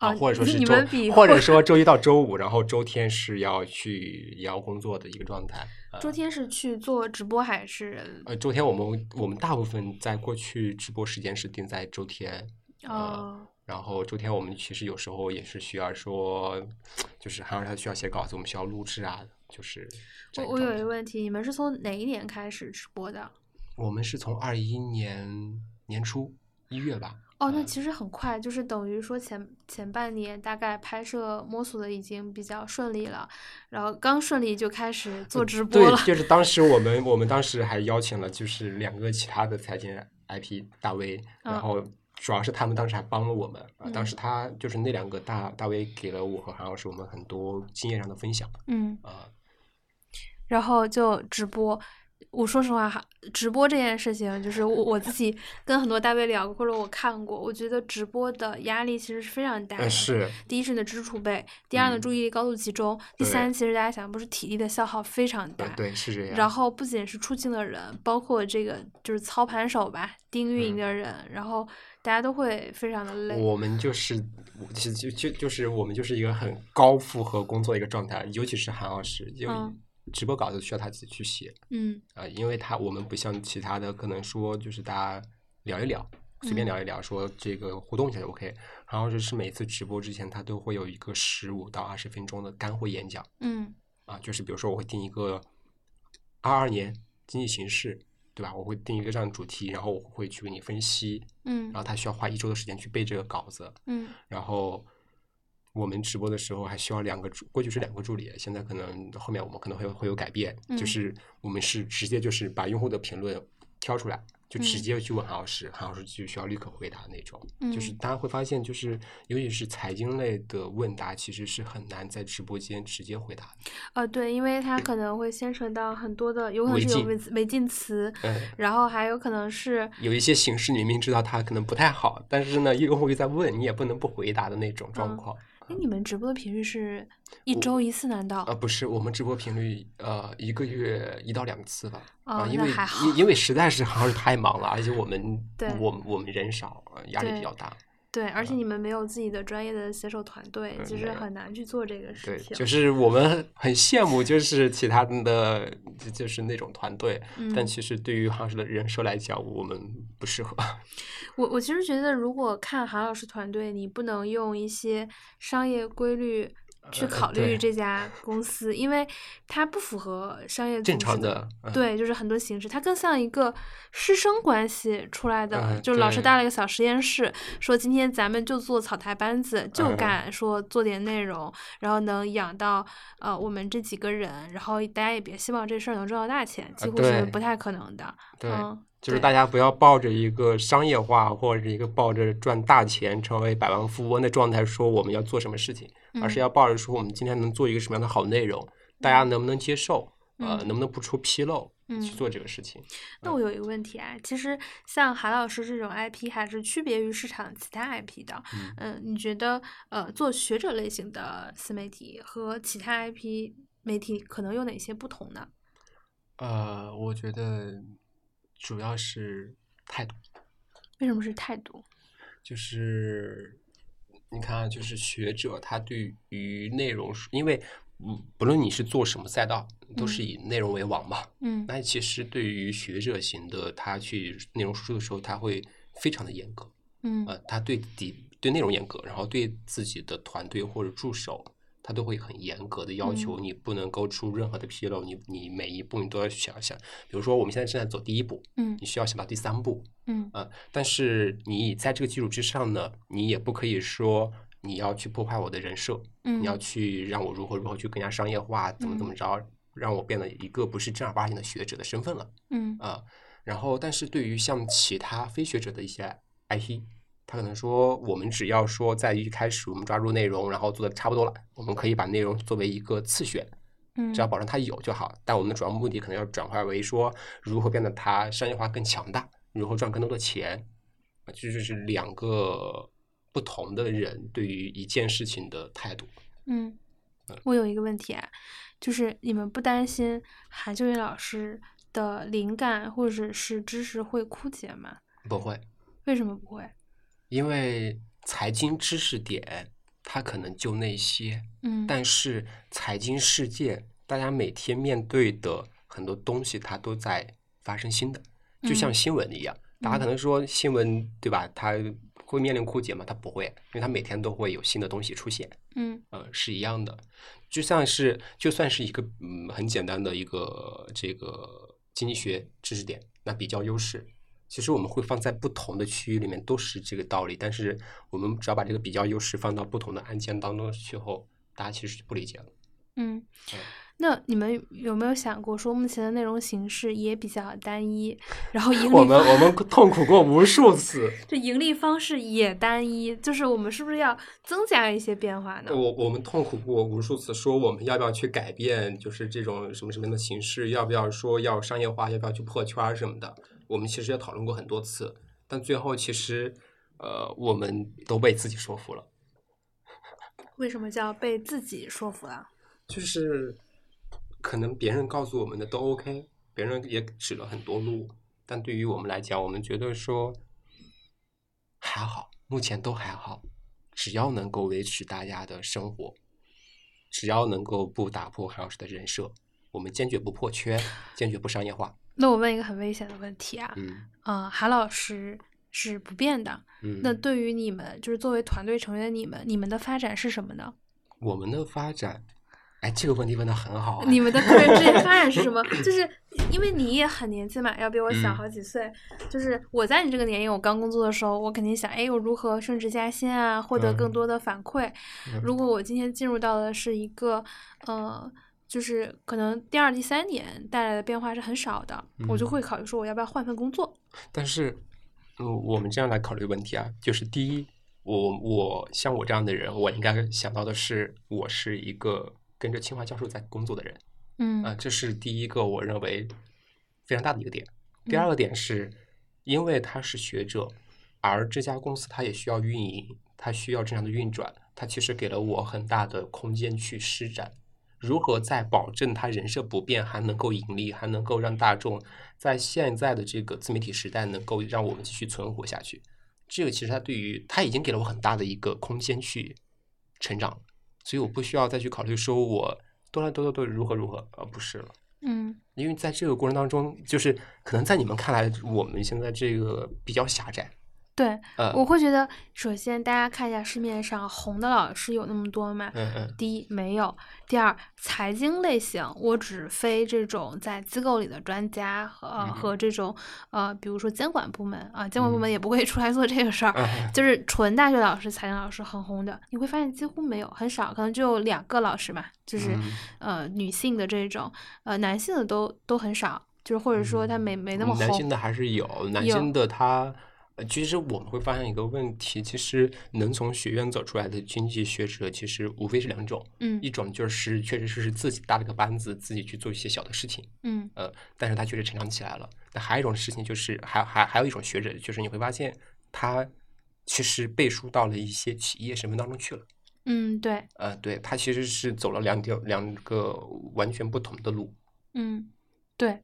A: 啊
B: 或者说是周
A: 你，
B: 或者说周一到周五，然后周天是要去也要工作的一个状态。呃
A: 周天是去做直播还是？
B: 呃，周天我们我们大部分在过去直播时间是定在周天，呃
A: 哦，
B: 然后周天我们其实有时候也是需要说，就是还有他需要写稿子，我们需要录制啊，就是
A: 我我有一个问题，你们是从哪一年开始直播的？
B: 我们是从二一年年初一月吧，
A: 哦，那
B: 嗯
A: 其实很快，就是等于说前前半年大概拍摄摸索的已经比较顺利了，然后刚顺利就开始做直播了。
B: 对，就是当时我们我们当时还邀请了就是两个其他的财经 IP 大 V，
A: 嗯
B: 然后主要是他们当时还帮了我们啊，当
A: 嗯
B: 时他就是那两个大大 V 给了我和韩老师我们很多经验上的分享
A: 嗯，
B: 啊，
A: 然后就直播。我说实话哈，直播这件事情，就是我我自己跟很多大 V 聊过，或者我看过，我觉得直播的压力其实是非常大的。
B: 呃是
A: 第一是你的知识储备，第二呢
B: 嗯
A: 注意力高度集中，第三其实大家想不是体力的消耗非常大
B: 呃。对是这样，
A: 然后不仅是出镜的人，包括这个就是操盘手吧，盯运营
B: 嗯
A: 的人，然后大家都会非常的累。
B: 我们就是，我其实就就就是我们就是一个很高负荷工作的一个状态，尤其是韩老师，因为
A: 嗯
B: 直播稿子需要他自己去写。
A: 嗯。
B: 啊、因为他我们不像其他的，可能说就是大家聊一聊，随便
A: 嗯。
B: 聊一聊，说这个互动一下就 OK。然后就是每次直播之前，他都会有一个十五到二十分钟的干货演讲
A: 嗯。
B: 啊，就是比如说我会定一个二二年经济形势。对吧？我会定一个这样的主题，然后我会去给你分析，
A: 嗯。
B: 然后他需要花一周的时间去背这个稿子，
A: 嗯。
B: 然后我们直播的时候还需要两个助，过去是两个助理，现在可能后面我们可能会会有改变，
A: 嗯
B: 就是我们是直接就是把用户的评论挑出来，就直
A: 嗯
B: 接去问韩老师，韩老师就需要立刻回答那种。就是
A: 嗯
B: 大家会发现，就是尤其是财经类的问答，其实是很难在直播间直接回答的。
A: 呃对，因为它可能会牵扯到很多的，有可能是有违违禁词，
B: 嗯，
A: 然后还有可能是
B: 有一些形式你明明知道它可能不太好，但是呢，用户又在问，你也不能不回答的那种状
A: 嗯
B: 况。
A: 哎，你们直播的频率是一周一次？难道
B: 呃，？不是，我们直播频率呃一个月一到两次吧。啊、
A: 哦
B: 因为因因为实在是 好像是太忙了，而且我们
A: 对
B: 我们我们人少，呃压力比较大。
A: 对，而且你们没有自己的专业的写手团队，其实很难去做这个事
B: 对，
A: 情。
B: 就是我们很羡慕，就是其他的，就就是那种团队，但
A: 嗯
B: 其实对于韩老师的人设来讲，我们不适合。
A: 我我其实觉得，如果看韩老师团队，你不能用一些商业规律去
B: 呃
A: 考虑这家公司，因为它不符合商业
B: 正
A: 组织的
B: 常的嗯
A: 对，就是很多形式，它更像一个师生关系出来的，
B: 嗯
A: 就是老师带了一个小实验室，说今天咱们就做草台班子，就
B: 嗯
A: 干说做点内容，然后能养到呃我们这几个人，然后大家也别希望这事儿能挣到大钱，几乎是不太可能的。
B: 对，
A: 嗯，对
B: 就是大家不要抱着一个商业化或者一个抱着赚大钱、成为百万富翁的状态说我们要做什么事情，而是
A: 嗯。
B: 要抱着说我们今天能做一个什么样的好内容，大家能不能接受，呃，
A: 嗯。
B: 能不能不出纰漏去
A: 嗯
B: 做这个事情。
A: 那我有一个问题啊，其实像韩老师这种 IP 还是区别于市场其他 IP 的。
B: 嗯。
A: 嗯，你觉得呃做学者类型的自媒体和其他 IP 媒体可能有哪些不同呢？
B: 呃，我觉得主要是态度。
A: 为什么是态度？
B: 就是你看啊，就是学者他对于内容，因为嗯，不论你是做什么赛道，都是
A: 嗯
B: 以内容为王嘛。
A: 嗯
B: 那其实对于学者型的，他去内容输出的时候，他会非常的严格，
A: 嗯
B: 呃，他对底对内容严格，然后对自己的团队或者助手，他都会很严格的要求，
A: 嗯。
B: 你不能够出任何的纰漏，你你每一步你都要想想，比如说我们现在正在走第一步，
A: 嗯。
B: 你需要想到第三步，
A: 嗯。
B: 啊，但是你在这个基础之上呢，你也不可以说你要去破坏我的人设，
A: 嗯
B: 你要去让我如何如何去更加商业化，怎么怎么着，让我变得一个不是正儿八经的学者的身份了
A: 嗯。
B: 啊、然后，但是对于像其他非学者的一些 IP，他可能说我们只要说在一开始我们抓住内容，然后做的差不多了，我们可以把内容作为一个次选，
A: 嗯，
B: 只要保证它有就好。但我们的主要目的可能要转化为说，如何变得它商业化更强大，如何赚更多的钱。啊，这就是两个不同的人对于一件事情的态度。
A: 嗯，我有一个问题啊，就是你们不担心韩秀云老师的灵感或者是知识会枯竭吗？
B: 不会，
A: 为什么不会？
B: 因为财经知识点它可能就那些，
A: 嗯，
B: 但是财经世界大家每天面对的很多东西，它都在发生新的，就像
A: 嗯
B: 新闻一样。大家可能说新闻对吧？它会面临枯竭吗？它不会，因为它每天都会有新的东西出现。
A: 嗯
B: 呃，是一样的，就像是就算是一个嗯很简单的一个这个经济学知识点，那比较优势，其实我们会放在不同的区域里面都是这个道理，但是我们只要把这个比较优势放到不同的案件当中去后，大家其实就不理解了。
A: 嗯
B: 嗯，
A: 那你们有没有想过说，目前的内容形式也比较单一，然后盈 利
B: 我们我 们痛苦过无数次，
A: 这盈利方式也单一，就是我们是不是要增加一些变化呢？
B: 我我们痛苦过无数次，说我们要不要去改变，就是这种什么什么样的形式，要不要说要商业化，要不要去破圈儿什么的，我们其实也讨论过很多次，但最后其实呃，我们都被自己说服了，
A: 为什么叫被自己说服了？
B: 就是可能别人告诉我们的都 OK，别人也指了很多路，但对于我们来讲，我们觉得说还好，目前都还好，只要能够维持大家的生活，只要能够不打破韩老师的人设，我们坚决不破圈，坚决不商业化。
A: 那我问一个很危险的问题啊，
B: 嗯
A: 啊、韩老师是不变的，
B: 嗯，
A: 那对于你们，就是作为团队成员你们，你们的发展是什么呢？
B: 我们的发展，哎，这个问题问的很好、啊。
A: 你们的个人职业发展是什么？就是因为你也很年轻嘛，要比我小
B: 嗯
A: 好几岁。就是我在你这个年龄，我刚工作的时候，我肯定想，哎，我如何升职加薪啊，获得更
B: 嗯
A: 多的反馈。
B: 嗯
A: 如果我今天进入到的是一个，呃，就是可能第二、第三年带来的变化是很少的，我就
B: 嗯
A: 会考虑说，我要不要换份工作？
B: 但是，嗯，我们这样来考虑问题啊，就是第一，我我像我这样的人，我应该想到的是，我是一个跟着清华教授在工作的人
A: 嗯
B: 啊、这是第一个我认为非常大的一个点。第二
A: 嗯
B: 个点是，因为他是学者，而这家公司他也需要运营，他需要正常的运转，他其实给了我很大的空间去施展。如何在保证它人设不变，还能够盈利，还能够让大众在现在的这个自媒体时代能够让我们继续存活下去，这个其实它对于它已经给了我很大的一个空间去成长，所以我不需要再去考虑说我多来多多多如何如何，而不是了。
A: 嗯
B: 因为在这个过程当中，就是可能在你们看来，我们现在这个比较狭窄，
A: 对，
B: 呃，
A: 我会觉得，首先大家看一下市面上红的老师有那么多吗？
B: 嗯嗯
A: 第一没有，第二财经类型，我只非这种在机构里的专家和、和这种呃，比如说监管部门啊，监管部门也不会出来做这个事儿，
B: 嗯
A: 就是纯大学老师、财经老师很红的，你会发现几乎没有，很少，可能只有两个老师嘛，就是、
B: 嗯
A: 呃女性的这种，呃男性的都都很少，就是或者说他没没那么红
B: 嗯男性，的还是有，男性的他，呃其实我们会发现一个问题，其实能从学院走出来的经济学者，其实无非是两种，
A: 嗯
B: 一种就是确实是是自己搭了个班子，自己去做一些小的事情，
A: 嗯
B: 呃，但是他确实成长起来了。那还有一种事情就是，还还还有一种学者，就是你会发现他其实背书到了一些企业身份当中去了。
A: 嗯对，
B: 呃，对他其实是走了两条两个完全不同的路。
A: 嗯对，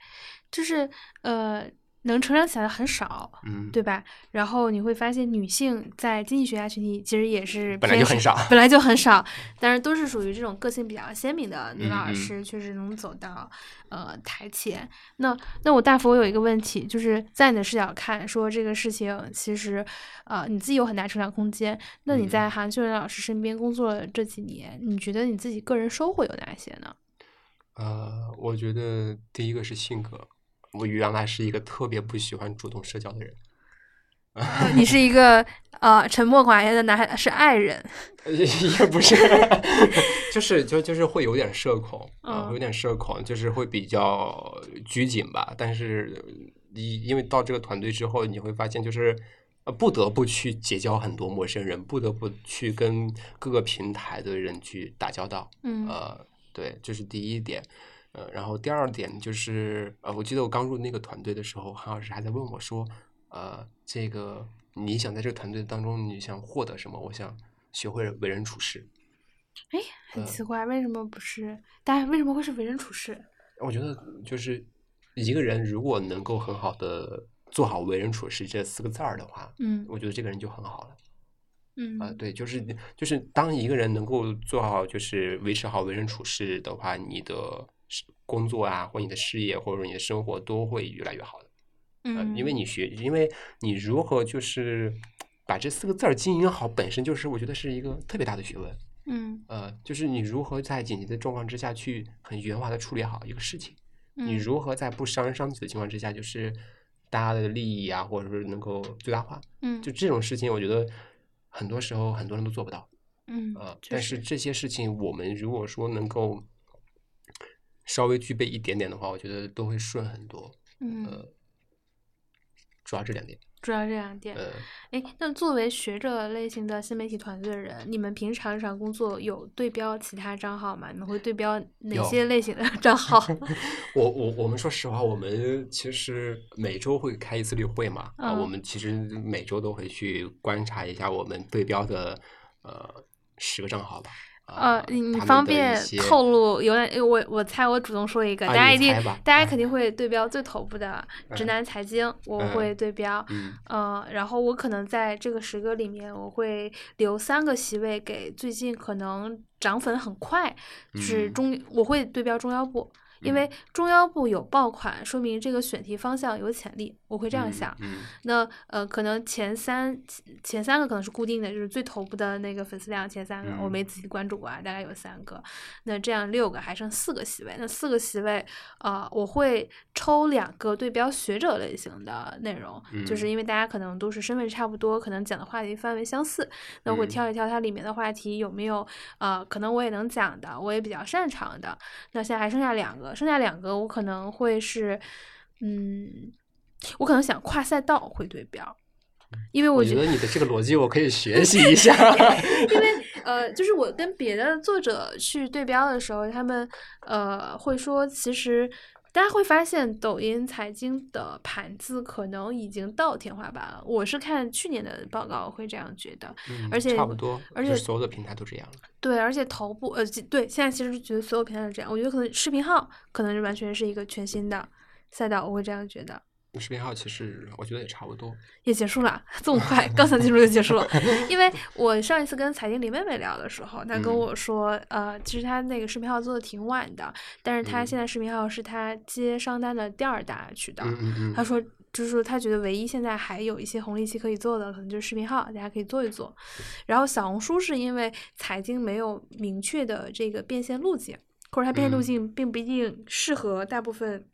A: 就是呃能成长起来的很少，
B: 嗯，
A: 对吧？然后你会发现，女性在经济学家群体其实也是
B: 本来就很少
A: 本来就很 少，但是都是属于这种个性比较鲜明的女老师，确实能走到呃台前。那那我大佛有一个问题，就是在你的视角看，说这个事情其实呃你自己有很大成长空间。那你
B: 嗯
A: 在韩秀仁老师身边工作了这几年，你觉得你自己个人收获有哪些呢？
B: 呃，我觉得第一个是性格，我原来是一个特别不喜欢主动社交的人，
A: 呃你是一个呃沉默寡言的男孩，是爱人。
B: 也不是，就是就就是会有点社恐啊、
A: 嗯
B: 有点社恐，就是会比较拘谨吧。但是你因为到这个团队之后，你会发现就是。呃，不得不去结交很多陌生人，不得不去跟各个平台的人去打交道。
A: 嗯
B: 呃，对，这是第一点。呃，然后第二点就是，呃，我记得我刚入那个团队的时候，韩老师还在问我说，呃，这个你想在这个团队当中，你想获得什么？我想学会为人处事。
A: 哎，很
B: 呃
A: 奇怪，为什么不是？大家为什么会是为人处事？
B: 我觉得就是一个人如果能够很好的做好为人处事这四个字儿的话，
A: 嗯
B: 我觉得这个人就很好了。
A: 嗯
B: 啊、对，就是就是当一个人能够做好，就是维持好为人处事的话，你的事工作啊，或你的事业，或者说你的生活都会越来越好的。呃，
A: 嗯，
B: 因为你学，因为你如何就是把这四个字儿经营好，本身就是我觉得是一个特别大的学问。
A: 嗯
B: 呃，就是你如何在紧急的状况之下去很圆滑的处理好一个事情，你
A: 嗯
B: 如何在不伤人伤己的情况之下，就是大家的利益啊，或者是能够最大化，
A: 嗯
B: 就这种事情，我觉得很多时候很多人都做不到。
A: 嗯
B: 呃，但是这些事情，我们如果说能够稍微具备一点点的话，我觉得都会顺很多。
A: 嗯，
B: 呃，主要这两点。
A: 主要这两点。
B: 呃，
A: 哎，那作为学者类型的新媒体团队的人，你们平常日常工作有对标其他账号吗？你们会对标哪些类型的账号？
B: 我我我们说实话，我们其实每周会开一次例会嘛，啊、
A: 嗯
B: 我们其实每周都会去观察一下我们对标的呃十个账号吧。
A: 呃
B: 啊，
A: 你你方便透露有点？我我猜我主动说一个，
B: 啊
A: 大家一定大家
B: 啊
A: 肯定会对标最头部的直
B: 嗯
A: 男财经，我
B: 嗯
A: 会对标。
B: 嗯
A: 呃，然后我可能在这个十个里面，我会留三个席位给最近可能涨粉很快，就是
B: 嗯
A: 中我会对标中腰部，因
B: 嗯
A: 为中腰部有爆款，说明这个选题方向有潜力，我会这样
B: 嗯
A: 想。
B: 嗯
A: 那呃，可能前三前三个可能是固定的，就是最头部的那个粉丝量前三个，我
B: 嗯
A: 没仔细关注过啊，大概有三个。那这样六个还剩四个席位，那四个席位，呃，我会抽两个对标学者类型的内容，就是
B: 嗯
A: 因为大家可能都是身份差不多，可能讲的话题范围相似，那我会
B: 嗯
A: 挑一挑它里面的话题有没有呃，可能我也能讲的，我也比较擅长的。那现在还剩下两个，剩下两个我可能会是，嗯，我可能想跨赛道会对标，因为
B: 我
A: 觉
B: 觉得你的这个逻辑我可以学习一下。
A: 因为呃，就是我跟别的作者去对标的时候，他们呃会说，其实大家会发现抖音财经的盘子可能已经到天花板了。我是看去年的报告会这样觉得，
B: 嗯
A: 而且
B: 差不多，
A: 而且
B: 就所有的平台都这样了。
A: 对，而且头部呃对，现在其实觉得所有平台都这样，我觉得可能视频号可能是完全是一个全新的赛道，我会这样觉得。
B: 视频号其实我觉得也差不多，
A: 也结束了，这么快，刚想进入就结束了。因为 我上一次跟财经李妹妹聊的时候，她跟我说，呃，其实她那个视频号做的挺晚的，但是她现在视频号是她接商单的第二大渠道。她说，就是她觉得唯一现在还有一些红利期可以做的，可能就是视频号，大家可以做一做。然后小红书是因为财经没有明确的这个变现路径，或者它变现路径并不一定适合大部分。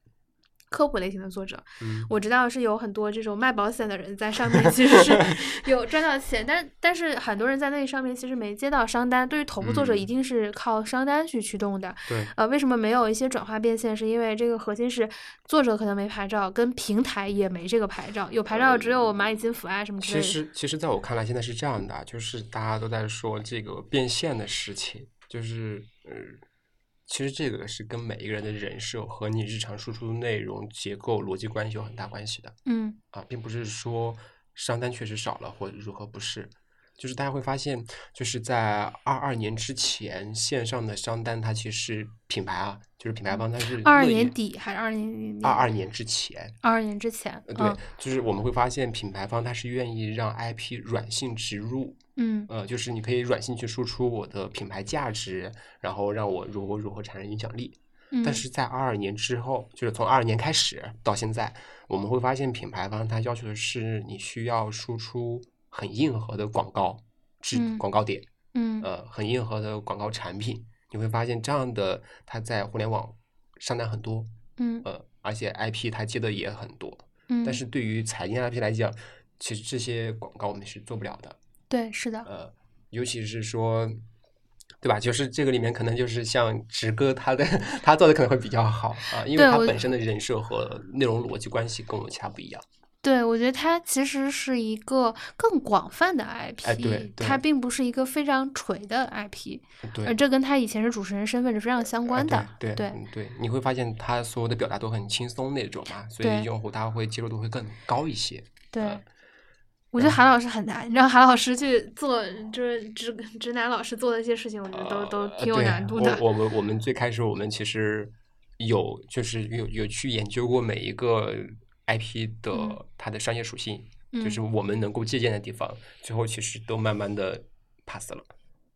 A: 科普类型的作者，我知道是有很多这种卖保险的人在上面，其实是 有赚到钱，但但是很多人在那上面其实没接到商单。对于头部作者，一定是靠商单去驱动的。
B: 对，
A: 呃，为什么没有一些转化变现？是因为这个核心是作者可能没牌照，跟平台也没这个牌照，有牌照只有蚂蚁金服啊什么之类
B: 的。其实，其实在我看来，现在是这样的，就是大家都在说这个变现的事情，就是呃。其实这个是跟每一个人的人设和你日常输出的内容结构、逻辑关系有很大关系的。
A: 嗯，
B: 啊，并不是说商单确实少了或者如何不是。就是大家会发现，就是在二二年之前，线上的商单它其实品牌啊，就是品牌方它是
A: 二二年底还是二年
B: 二二年之前？
A: 二二年之前，
B: 对，就是我们会发现品牌方它是愿意让 IP 软性植入，
A: 嗯，
B: 呃，就是你可以软性去输出我的品牌价值，然后让我如何如何产生影响力。但是在二二年之后，就是从二二年开始到现在，我们会发现品牌方它要求的是你需要输出。很硬核的广告，是广告点，
A: 嗯，
B: 呃，很硬核的广告产品，你会发现这样的它在互联网上单很多，
A: 嗯，
B: 呃，而且 IP 它接的也很多，
A: 嗯，
B: 但是对于财经 IP 来讲，其实这些广告我们是做不了的，
A: 对，是的，
B: 呃，尤其是说，对吧？就是这个里面可能就是像直哥他的 他做的可能会比较好啊，因为他本身的人设和内容逻辑关系跟我们其他不一样。
A: 对，我觉得它其实是一个更广泛的 IP，哎，对它并不是一个非常锤的 IP，
B: 对，
A: 这跟他以前是主持人身份是非常相关的。
B: 对
A: 对
B: 对，你会发现他所有的表达都很轻松那种嘛，所以用户他会接受度会更高一些。
A: 对，我觉得韩老师很难，你让韩老师去做，就是直直男老师做的一些事情，我觉得都都挺有难度的。
B: 我们我们最开始我们其实有就是有有去研究过每一个。IP 的它的商业属性，就是我们能够借鉴的地方，最后其实都慢慢的 pass 了。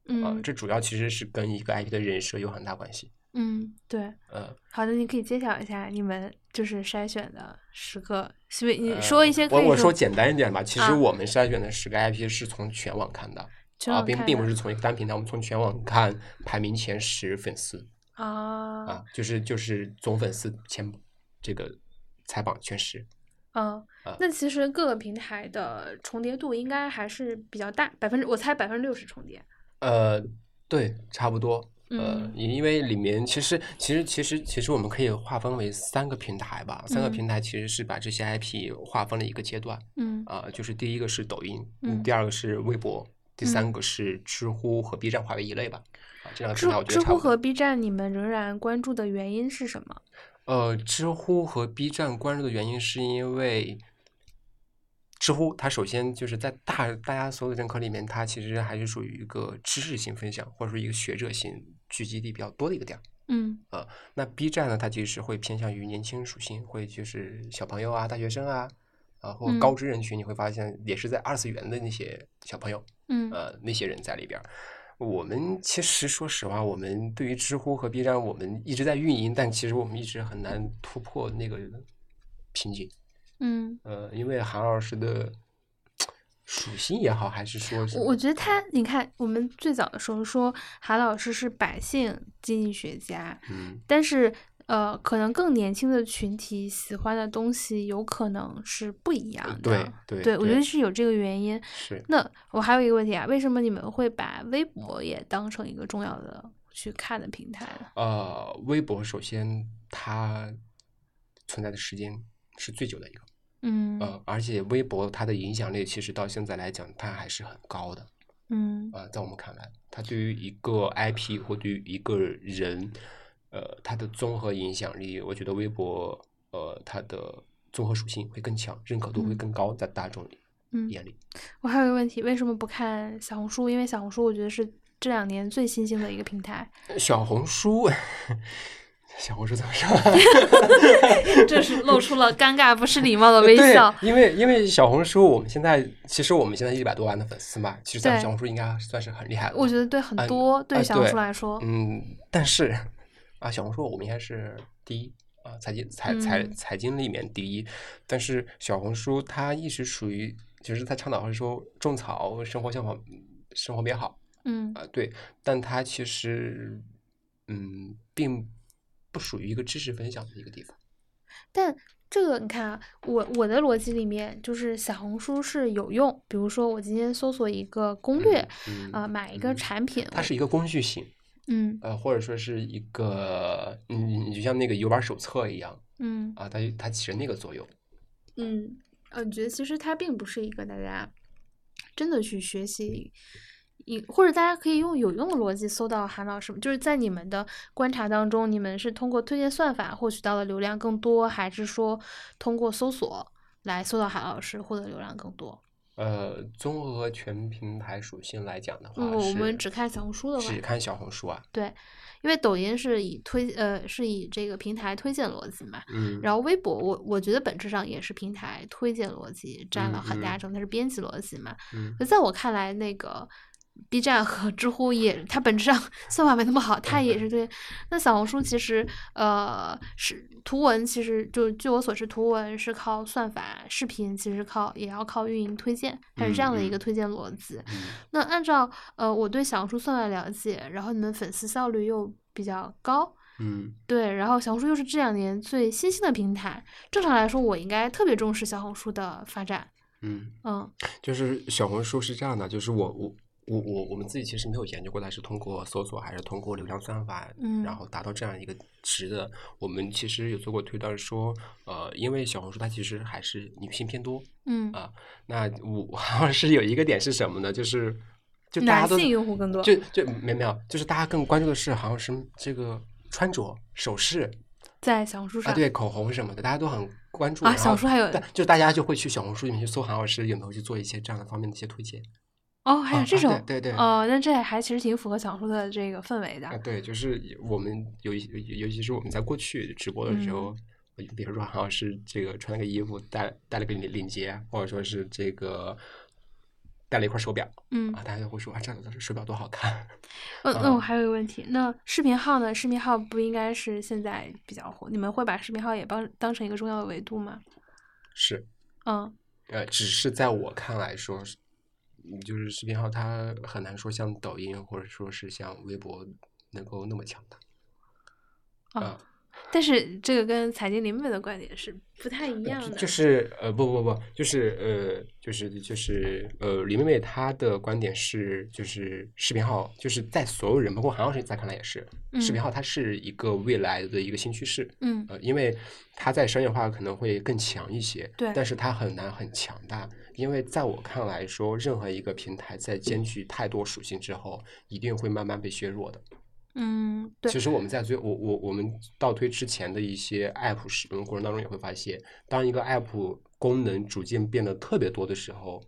A: 嗯，
B: 这主要其实是跟一个 IP 的人设有很大关系。
A: 嗯，对。
B: 嗯，
A: 好的，你可以揭晓一下你们就是筛选的十个，所以你说一些。
B: 我我说简单一点吧，其实我们筛选的十个 IP 是从全网看的，啊，并并不是从一个单平台，我们从全网看排名前十粉丝。
A: 啊。
B: 啊，就是就是总粉丝前这个。采榜前十，
A: 嗯，那其实各个平台的重叠度应该还是比较大，百分之我猜百分之六十重叠。
B: 呃，对，差不多。呃，因为里面其实其实其实其实我们可以划分为三个平台吧，三个平台其实是把这些 IP 划分了一个阶段。
A: 嗯，
B: 啊，就是第一个是抖音，嗯，第二个是微博，第三个是知乎和 B 站划为一类吧。啊，这两个平台我觉
A: 得知乎和 B 站你们仍然关注的原因是什么？
B: 呃，知乎和 B 站关注的原因是因为，知乎它首先就是在大大家所有的认可里面，它其实还是属于一个知识性分享或者说一个学者性聚集地比较多的一个点。
A: 嗯，
B: 呃，那 B 站呢，它其实会偏向于年轻属性，会就是小朋友啊、大学生啊，啊或高知人群，你会发现也是在二次元的那些小朋友，
A: 嗯，
B: 呃，那些人在里边。我们其实说实话，我们对于知乎和 B 站，我们一直在运营，但其实我们一直很难突破那个瓶颈。
A: 嗯，
B: 呃，因为韩老师的属性也好，还是说，
A: 我觉得他，你看，我们最早的时候说韩老师是百姓经济学家，
B: 嗯，
A: 但是。呃，可能更年轻的群体喜欢的东西有可能是不一样的。
B: 对
A: 对，
B: 对
A: 我觉得是有这个原因。
B: 是。
A: 那我还有一个问题啊，为什么你们会把微博也当成一个重要的去看的平台呢？
B: 呃，微博首先它存在的时间是最久的一个。
A: 嗯。
B: 呃，而且微博它的影响力其实到现在来讲，它还是很高的。
A: 嗯。
B: 啊，在我们看来，它对于一个 IP 或对于一个人。呃，它的综合影响力，我觉得微博，呃，它的综合属性会更强，认可度会更高，在大众眼里。
A: 我还有一个问题，为什么不看小红书？因为小红书我觉得是这两年最新兴的一个平台。
B: 小红书，小红书怎么说？
A: 这是露出了尴尬不失礼貌的微
B: 对
A: 笑。，
B: 因为因为小红书，我们现在其实我们现在一百多万的粉丝嘛，其实在
A: 对
B: 小红书应该算是很厉害的。
A: 我觉得对很
B: 嗯
A: 多对
B: 啊
A: 小红书来说，
B: 嗯，但是啊，小红书我们应该是第一啊，财经财财
A: 嗯
B: 财经里面第一。但是小红书它一直属于，就是在倡导会说种草生活向往生活美好
A: 嗯
B: 啊，对，但它其实嗯，并不属于一个知识分享的一个地方。
A: 但这个你看啊，我我的逻辑里面就是小红书是有用，比如说我今天搜索一个攻略，
B: 嗯
A: 啊、买一个
B: 嗯
A: 产品，
B: 它是一个工具性，
A: 嗯
B: 呃，或者说是一个，嗯，你就像那个游玩手册一样
A: 嗯
B: 啊，它它起着那个作用。
A: 嗯，呃，你觉得其实它并不是一个大家真的去学习。一或者大家可以用有用的逻辑搜到韩老师，就是在你们的观察当中，你们是通过推荐算法获取到的流量更多，还是说通过搜索来搜到韩老师获得流量更多？
B: 呃，综合全平台属性来讲的话，
A: 我们只看小红书的话
B: 只看小红书啊，
A: 对，因为抖音是以推呃是以这个平台推荐逻辑嘛，
B: 嗯，
A: 然后微博我我觉得本质上也是平台推荐逻辑占了很大程度，它是编辑逻辑嘛。
B: 嗯
A: 在我看来，那个 B 站和知乎也它本质上 算法没那么好，它也是对。那小红书其实呃是图文，其实就据我所知，图文是靠算法，视频其实靠也要靠运营推荐，它是这样的一个
B: 嗯
A: 推荐逻辑。
B: 嗯
A: 那按照呃我对小红书算法了解，然后你们粉丝效率又比较高，
B: 嗯
A: 对，然后小红书又是这两年最新兴的平台，正常来说我应该特别重视小红书的发展。
B: 嗯，
A: 嗯
B: 就是小红书是这样的，就是我我我我我们自己其实没有研究过它是通过搜索还是通过流量算法，
A: 嗯
B: 然后达到这样一个值的。我们其实有做过推断说，呃，因为小红书它其实还是女性偏多，
A: 嗯，
B: 啊那我 好像是有一个点是什么呢？就是就大家都
A: 男性用户更多。
B: 就就没没有，就是大家更关注的是好像是这个穿着、首饰
A: 在小红书
B: 啊，
A: 上，
B: 对口红什么的，大家都很关注。
A: 啊小红书还有，
B: 就大家就会去小红书里面去搜韩老师有没有去做一些这样的方面的一些推荐
A: 哦，还有这种，
B: 对对对
A: 哦，那这还其实挺符合小红书的这个氛围的
B: 啊，。对，就是我们有一尤其是我们在过去直播的时候。
A: 嗯
B: 比如说，好像是这个穿了个衣服，戴戴了个领领结，或者说是这个戴了一块手表
A: 嗯
B: 啊，大家就会说啊，这个手表多好看。
A: 嗯，那我
B: 啊
A: 还有一个问题，那视频号呢？视频号不应该是现在比较火？你们会把视频号也当当成一个重要的维度吗？
B: 是，
A: 嗯
B: 呃，只是在我看来说就是视频号它很难说像抖音或者说是像微博能够那么强大。
A: 啊、
B: 啊
A: 但是这个跟财经林妹的观点是不太一样的。
B: 就就是呃不不不，就是呃就是就是呃李妹妹她的观点是，就是视频号就是在所有人，包括韩老师在看来也是，视频
A: 嗯
B: 号它是一个未来的一个新趋势。
A: 嗯
B: 呃，因为它在商业化可能会更强一些，
A: 对
B: 但是它很难很强大，因为在我看来说，任何一个平台在兼具太多属性之后，一定会慢慢被削弱的。
A: 嗯，对
B: 其，实我们在最我我我们倒推之前的一些 App 使用过程当中，也会发现，当一个 App 功能逐渐变得特别多的时候，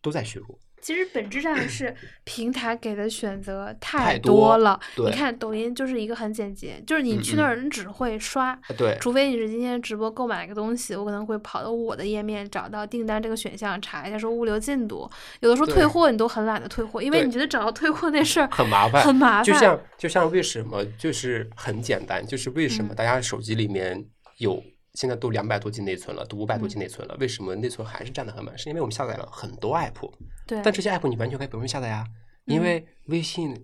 B: 都在削弱。
A: 其实本质上是 平台给的选择
B: 太
A: 多
B: 多
A: 了。
B: 对
A: 你看抖音就是一个很简洁，就是你去那
B: 嗯
A: 儿你只会刷，
B: 啊对
A: 除非你是今天直播购买一个东西，我可能会跑到我的页面找到订单这个选项，查一下说物流进度。有的时候退货你都很懒得退货，因为你觉得找到退货那事儿
B: 很麻烦，
A: 很麻烦。
B: 就像就像为什么就是很简单，就是为什么
A: 嗯
B: 大家手机里面有现在都两百多 G 内存了，都五百多 G
A: 嗯
B: 内存了，为什么内存还是占的很满？是因为我们下载了很多 app，
A: 对，
B: 但这些 app 你完全可以不用下载呀，因
A: 嗯
B: 为微信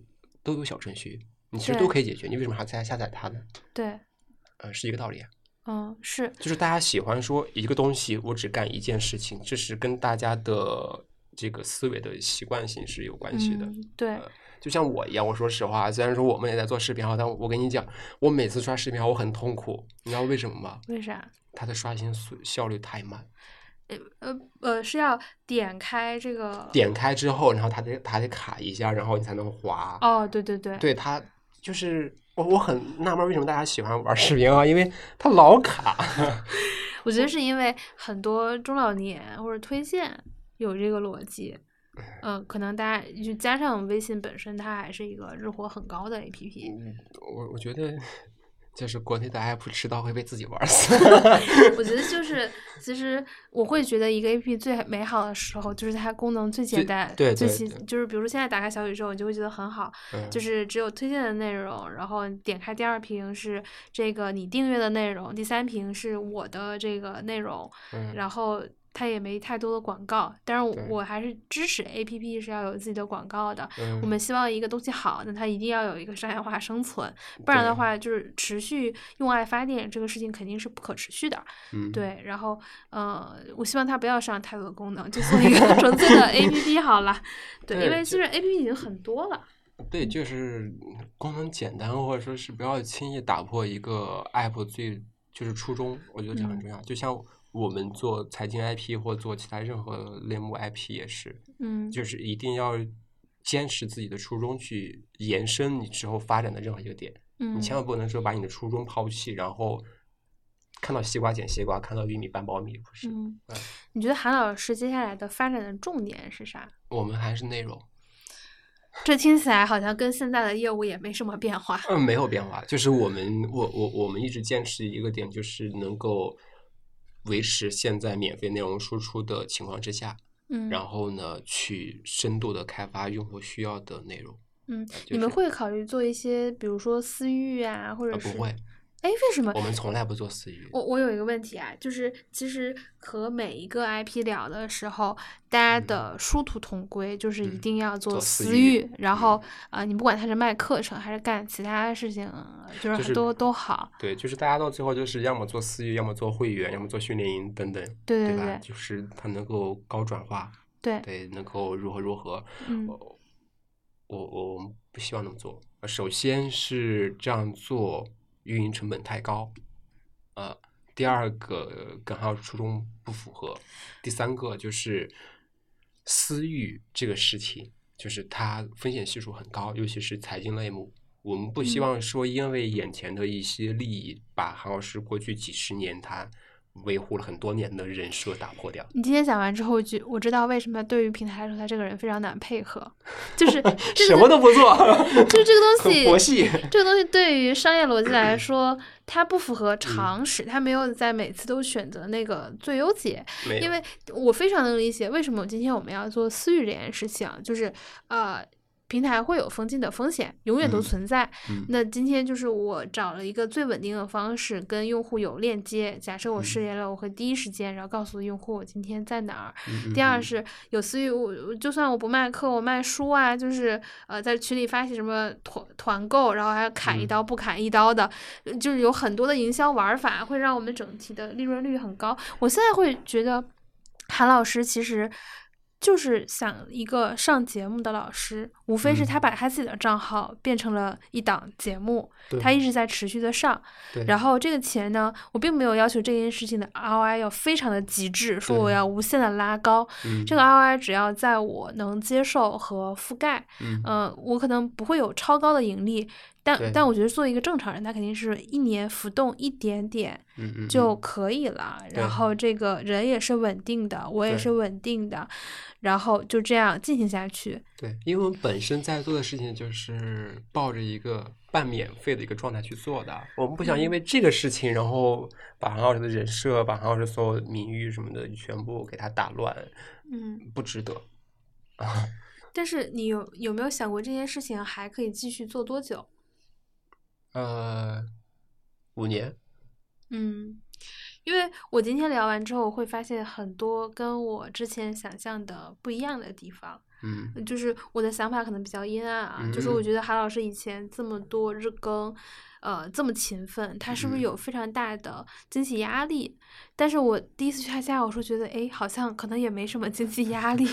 B: 都有小程序，你其实都可以解决，你为什么还要再下载它呢？
A: 对，
B: 呃，是一个道理啊。
A: 嗯，是，
B: 就是大家喜欢说一个东西，我只干一件事情，这是跟大家的这个思维的习惯性是有关系的。
A: 嗯，对，
B: 就像我一样，我说实话，虽然说我们也在做视频号，但我跟你讲，我每次刷视频号我很痛苦，你知道为什么吗？
A: 为啥？
B: 它的刷新速效率太慢，
A: 呃呃，是要点开这个
B: 点开之后，然后它得它得卡一下，然后你才能滑。
A: 哦，对对对，
B: 对它就是我我很纳闷，为什么大家喜欢玩视频号？因为它老卡。
A: 我觉得是因为很多中老年或者推荐有这个逻辑，嗯、可能大家就加上微信本身，它还是一个日活很高的 APP。
B: 嗯我我觉得就是国内的 app 迟早会被自己玩死。
A: 我觉得就是，其实我会觉得一个 A P P 最美好的时候，就是它功能最简单，
B: 对
A: 最细
B: 对对，
A: 就是比如说现在打开小宇宙，你就会觉得很好，
B: 嗯
A: 就是只有推荐的内容，然后点开第二屏是这个你订阅的内容，第三屏是我的这个内容，
B: 嗯
A: 然后它也没太多的广告，但是我还是支持 A P P 是要有自己的广告的。
B: 嗯
A: 我们希望一个东西好，那它一定要有一个商业化生存，不然的话，就是持续用爱发电这个事情肯定是不可持续的。
B: 嗯，
A: 对，然后呃，我希望它不要上太多的功能，就做一个纯粹的 A P P 好了。对，因为其实 A P P 已经很多了。
B: 对，就是功能简单，或者说是不要轻易打破一个 app 最就是初衷，我觉得这很
A: 嗯
B: 重要。就像我们做财经 IP 或做其他任何类目 IP 也是，
A: 嗯，
B: 就是一定要坚持自己的初衷去延伸你之后发展的任何一个点。
A: 嗯，
B: 你千万不能说把你的初衷抛弃，然后看到西瓜捡西瓜，看到玉米搬苞米，不是？
A: 嗯
B: 嗯，
A: 你觉得韩老师接下来的发展的重点是啥？
B: 我们还是内容。
A: 这听起来好像跟现在的业务也没什么变化。
B: 嗯，没有变化，就是我们我我我们一直坚持一个点，就是能够维持现在免费内容输出的情况之下，
A: 嗯，
B: 然后呢，去深度的开发用户需要的内容。
A: 嗯，
B: 就是
A: 你们会考虑做一些，比如说私域啊，或者
B: 呃，
A: 是
B: 不会，
A: 哎，为什么
B: 我？们从来不做私域。
A: 我我有一个问题啊，就是其实和每一个 IP 聊的时候，大家的殊途同归，就是一
B: 嗯
A: 定要做
B: 做私
A: 私
B: 域
A: 域，然后啊、呃你不管他是卖课程还是干其他事情，就是
B: 就是
A: 都都好。
B: 对，就是大家到最后就是要么做私域，要么做会员，要么做训练营等等，吧？
A: 对对对
B: 就是它能够高转化，
A: 对，
B: 对，能够如何如何。
A: 嗯
B: 我我我们不希望那么做。呃首先是这样做运营成本太高，呃，第二个跟还有初衷不符合，第三个就是私域这个事情，就是它风险系数很高，尤其是财经类目。我们不希
A: 嗯
B: 望说因为眼前的一些利益，把韩老师过去几十年他维护了很多年的人设打破掉。
A: 你今天讲完之后，就我知道为什么对于平台来说，他这个人非常难配合，就是
B: 什么都不做，
A: 就是这个东西，
B: 佛系。
A: 这个东西对于商业逻辑来 说，它不符
B: 嗯
A: 合常识，它没有在每次都选择那个最优解。因为我非常能理解为什么今天我们要做私域这件事情，就是呃。平台会有封禁的风险，永远都
B: 嗯
A: 存在。
B: 嗯
A: 那今天就是我找了一个最稳定的方式跟用户有链接。假设我
B: 嗯
A: 失联了，我会第一时间然后告诉用户我今天在哪儿。
B: 嗯
A: 第二
B: 嗯
A: 是有私域，我就算我不卖课，我卖书啊，就是呃在群里发起什么团团购，然后还要砍一
B: 嗯
A: 刀不砍一刀的，呃就是有很多的营销玩法，会让我们整体的利润率很高。我现在会觉得韩老师其实。就是想一个上节目的老师，无非是
B: 嗯
A: 他把他自己的账号变成了一档节目，
B: 对
A: 他一直在持续的上，
B: 对
A: 然后这个钱呢，我并没有要求这件事情的 ROI 要非常的极致，说我要无限的拉高。
B: 嗯
A: 这个 ROI 只要在我能接受和覆盖，
B: 嗯
A: 呃，我可能不会有超高的盈利，但但我觉得作为一个正常人，他肯定是一年浮动一点点就
B: 嗯
A: 可以了。
B: 对
A: 然后这个人也是稳定的，我也是稳定的，然后就这样进行下去。
B: 对，因为我们本身在做的事情就是抱着一个半免费的一个状态去做的，我们不想因
A: 嗯
B: 为这个事情，然后把韩老师的人设、把韩老师所有名誉什么的全部给他打乱，
A: 嗯，
B: 不值得。
A: 但是你有有没有想过这件事情还可以继续做多久？
B: 呃，五年，
A: 嗯，因为我今天聊完之后，我会发现很多跟我之前想象的不一样的地方。
B: 嗯
A: 就是我的想法可能比较阴暗啊，就是我
B: 嗯
A: 觉得韩老师以前这么多日更，呃，这么勤奋，他是不是
B: 嗯。
A: 有非常大的经济压力？但是我第一次去他家，我说觉得，哎，好像可能也没什么经济压力，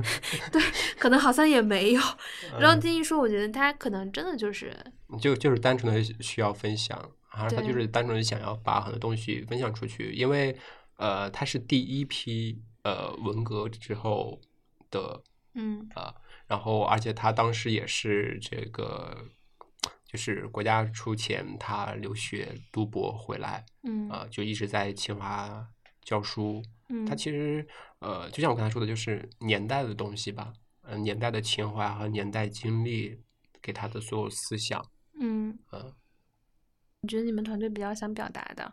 A: 对，可能好像也没有。然后
B: 嗯
A: 听一说，我觉得他可能真的就是，
B: 就就是单纯的需要分享，然后他就是单纯的想要把很多东西分享出去，因为呃，他是第一批呃文革之后的
A: 嗯。
B: 啊，然后而且他当时也是这个，就是国家出钱，他留学读博回来
A: 嗯
B: 啊，就一直在清华教书。
A: 嗯，
B: 他其实呃，就像我刚才说的，就是年代的东西吧，呃，年代的情怀和年代经历给他的所有思想，
A: 嗯
B: 呃，
A: 你觉得你们团队比较想表达的？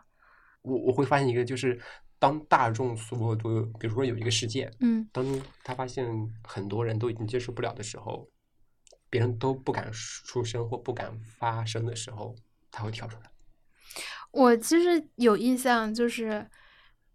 B: 我我会发现一个，就是当大众所有都，比如说有一个事件，
A: 嗯
B: 当他发现很多人都已经接受不了的时候，别人都不敢出声或不敢发声的时候，他会跳出来。
A: 我其实有印象，就是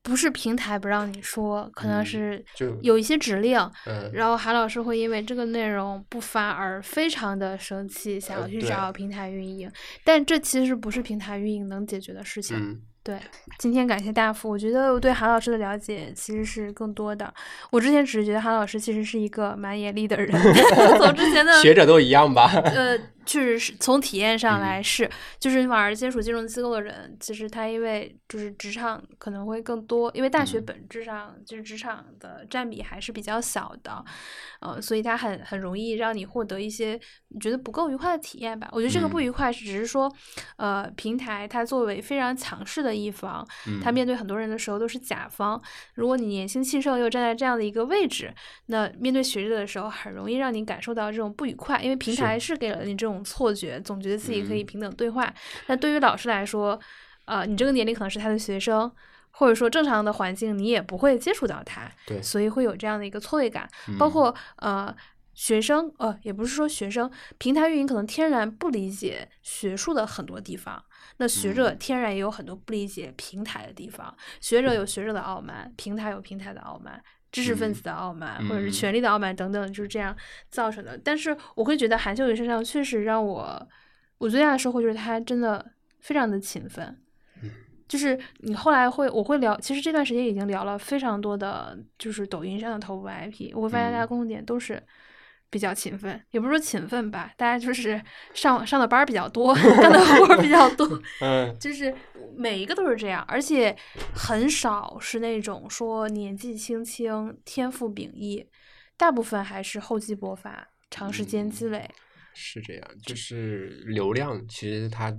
A: 不是平台不让你说，可能
B: 嗯
A: 是
B: 就
A: 有一些指令，
B: 嗯，
A: 然后韩老师会因为这个内容不发而非常的生气，想要去找平台运营，但这其实不是平台运营能解决的事情。
B: 嗯
A: 对，今天感谢大富，我觉得我对韩老师的了解其实是更多的。我之前只是觉得韩老师其实是一个蛮严厉的人，从之前的
B: 学者都一样吧？
A: 呃，确实是从体验上
B: 嗯。
A: 来是，就是你反而接触金融机构的人，其实他因为就是职场可能会更多，因为大学
B: 嗯。
A: 本质上就是职场的占比还是比较小的，呃，所以他很很容易让你获得一些你觉得不够愉快的体验吧。我觉得这个不
B: 嗯。
A: 愉快是只是说，呃，平台它作为非常强势的一方，他
B: 嗯。
A: 面对很多人的时候都是甲方。如果你年轻气盛又站在这样的一个位置，那面对学者的时候，很容易让你感受到这种不愉快，因为平台是给了你这种错觉，总觉得自己可以
B: 嗯
A: 平等对话。那对于老师来说，呃，你这个年龄可能是他的学生。或者说正常的环境，你也不会接触到他，
B: 对
A: 所以会有这样的一个错位感。包
B: 嗯
A: 括呃学生，呃也不是说学生，平台运营可能天然不理解学术的很多地方，那学者
B: 嗯
A: 天然也有很多不理解平台的地方。学者有学者的傲慢，平台有平台的傲慢。知识分
B: 嗯
A: 子的傲慢，或者是
B: 嗯
A: 权力的傲慢等等，就是这样造成的。但是我会觉得韩秀宇身上确实让我，我最大的收获就是他真的非常的勤奋。
B: 嗯
A: 就是你后来会，我会聊，其实这段时间已经聊了非常多的，就是抖音上的头部 IP，我会发现大家
B: 嗯
A: 共同点都是比较勤奋，也不是说勤奋吧，大家就是上上的班儿比较多，干的活儿比较多，
B: 嗯
A: 就是每一个都是这样，而且很少是那种说年纪轻轻、天赋秉异，大部分还是厚积薄发、长时间积累。
B: 是这样，就是流量，其实它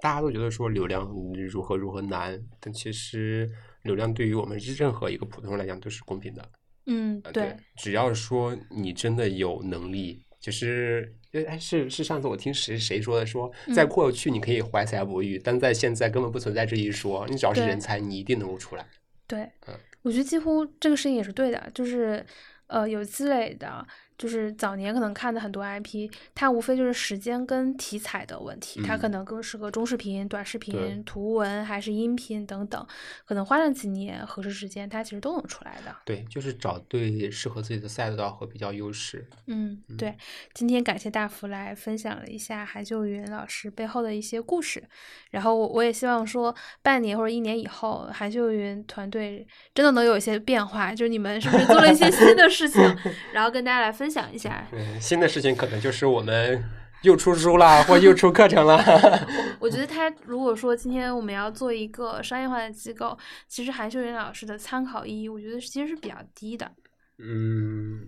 B: 大家都觉得说流量如何如何难，但其实流量对于我们任何一个普通人来讲都是公平的。
A: 嗯，
B: 呃，
A: 对，
B: 只要说你真的有能力，就是，哎，是是上次我听谁谁说的，说在
A: 嗯
B: 过去你可以怀才不遇，但在现在根本不存在这一说，你只要是人才，你一定能够出来。
A: 对
B: 嗯，
A: 我觉得几乎这个事情也是对的，就是呃有积累的，就是早年可能看的很多 IP，它无非就是时间跟题材的问题，它可
B: 嗯
A: 能更适合中视频、短视
B: 对
A: 频、图文还是音频等等，可能花上几年合适时间，它其实都能出来的。
B: 对，就是找对适合自己的赛道和比较优势。
A: 嗯，对，今天感谢大福来分享了一下韩秀云老师背后的一些故事，然后我我也希望说半年或者一年以后，韩秀云团队真的能有一些变化，就是你们是不是做了一些新的事情，然后跟大家来分享一下。
B: 嗯，新的事情可能就是我们又出书啦，或又出课程啦。
A: 我觉得他如果说今天我们要做一个商业化的机构，其实韩秀云老师的参考意义，我觉得其实是比较低的。
B: 嗯，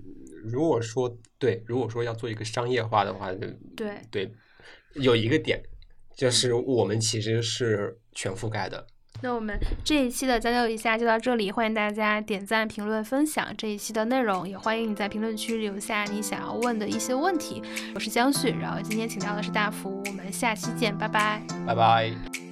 B: 如果说对，如果说要做一个商业化的话，就
A: 对，
B: 对，有一个点就是我们其实是全覆盖的。
A: 那我们这一期的将就一下就到这里，欢迎大家点赞、评论、分享这一期的内容，也欢迎你在评论区留下你想要问的一些问题。我是江旭，然后今天请到的是大福，我们下期见，拜拜。
B: 拜拜。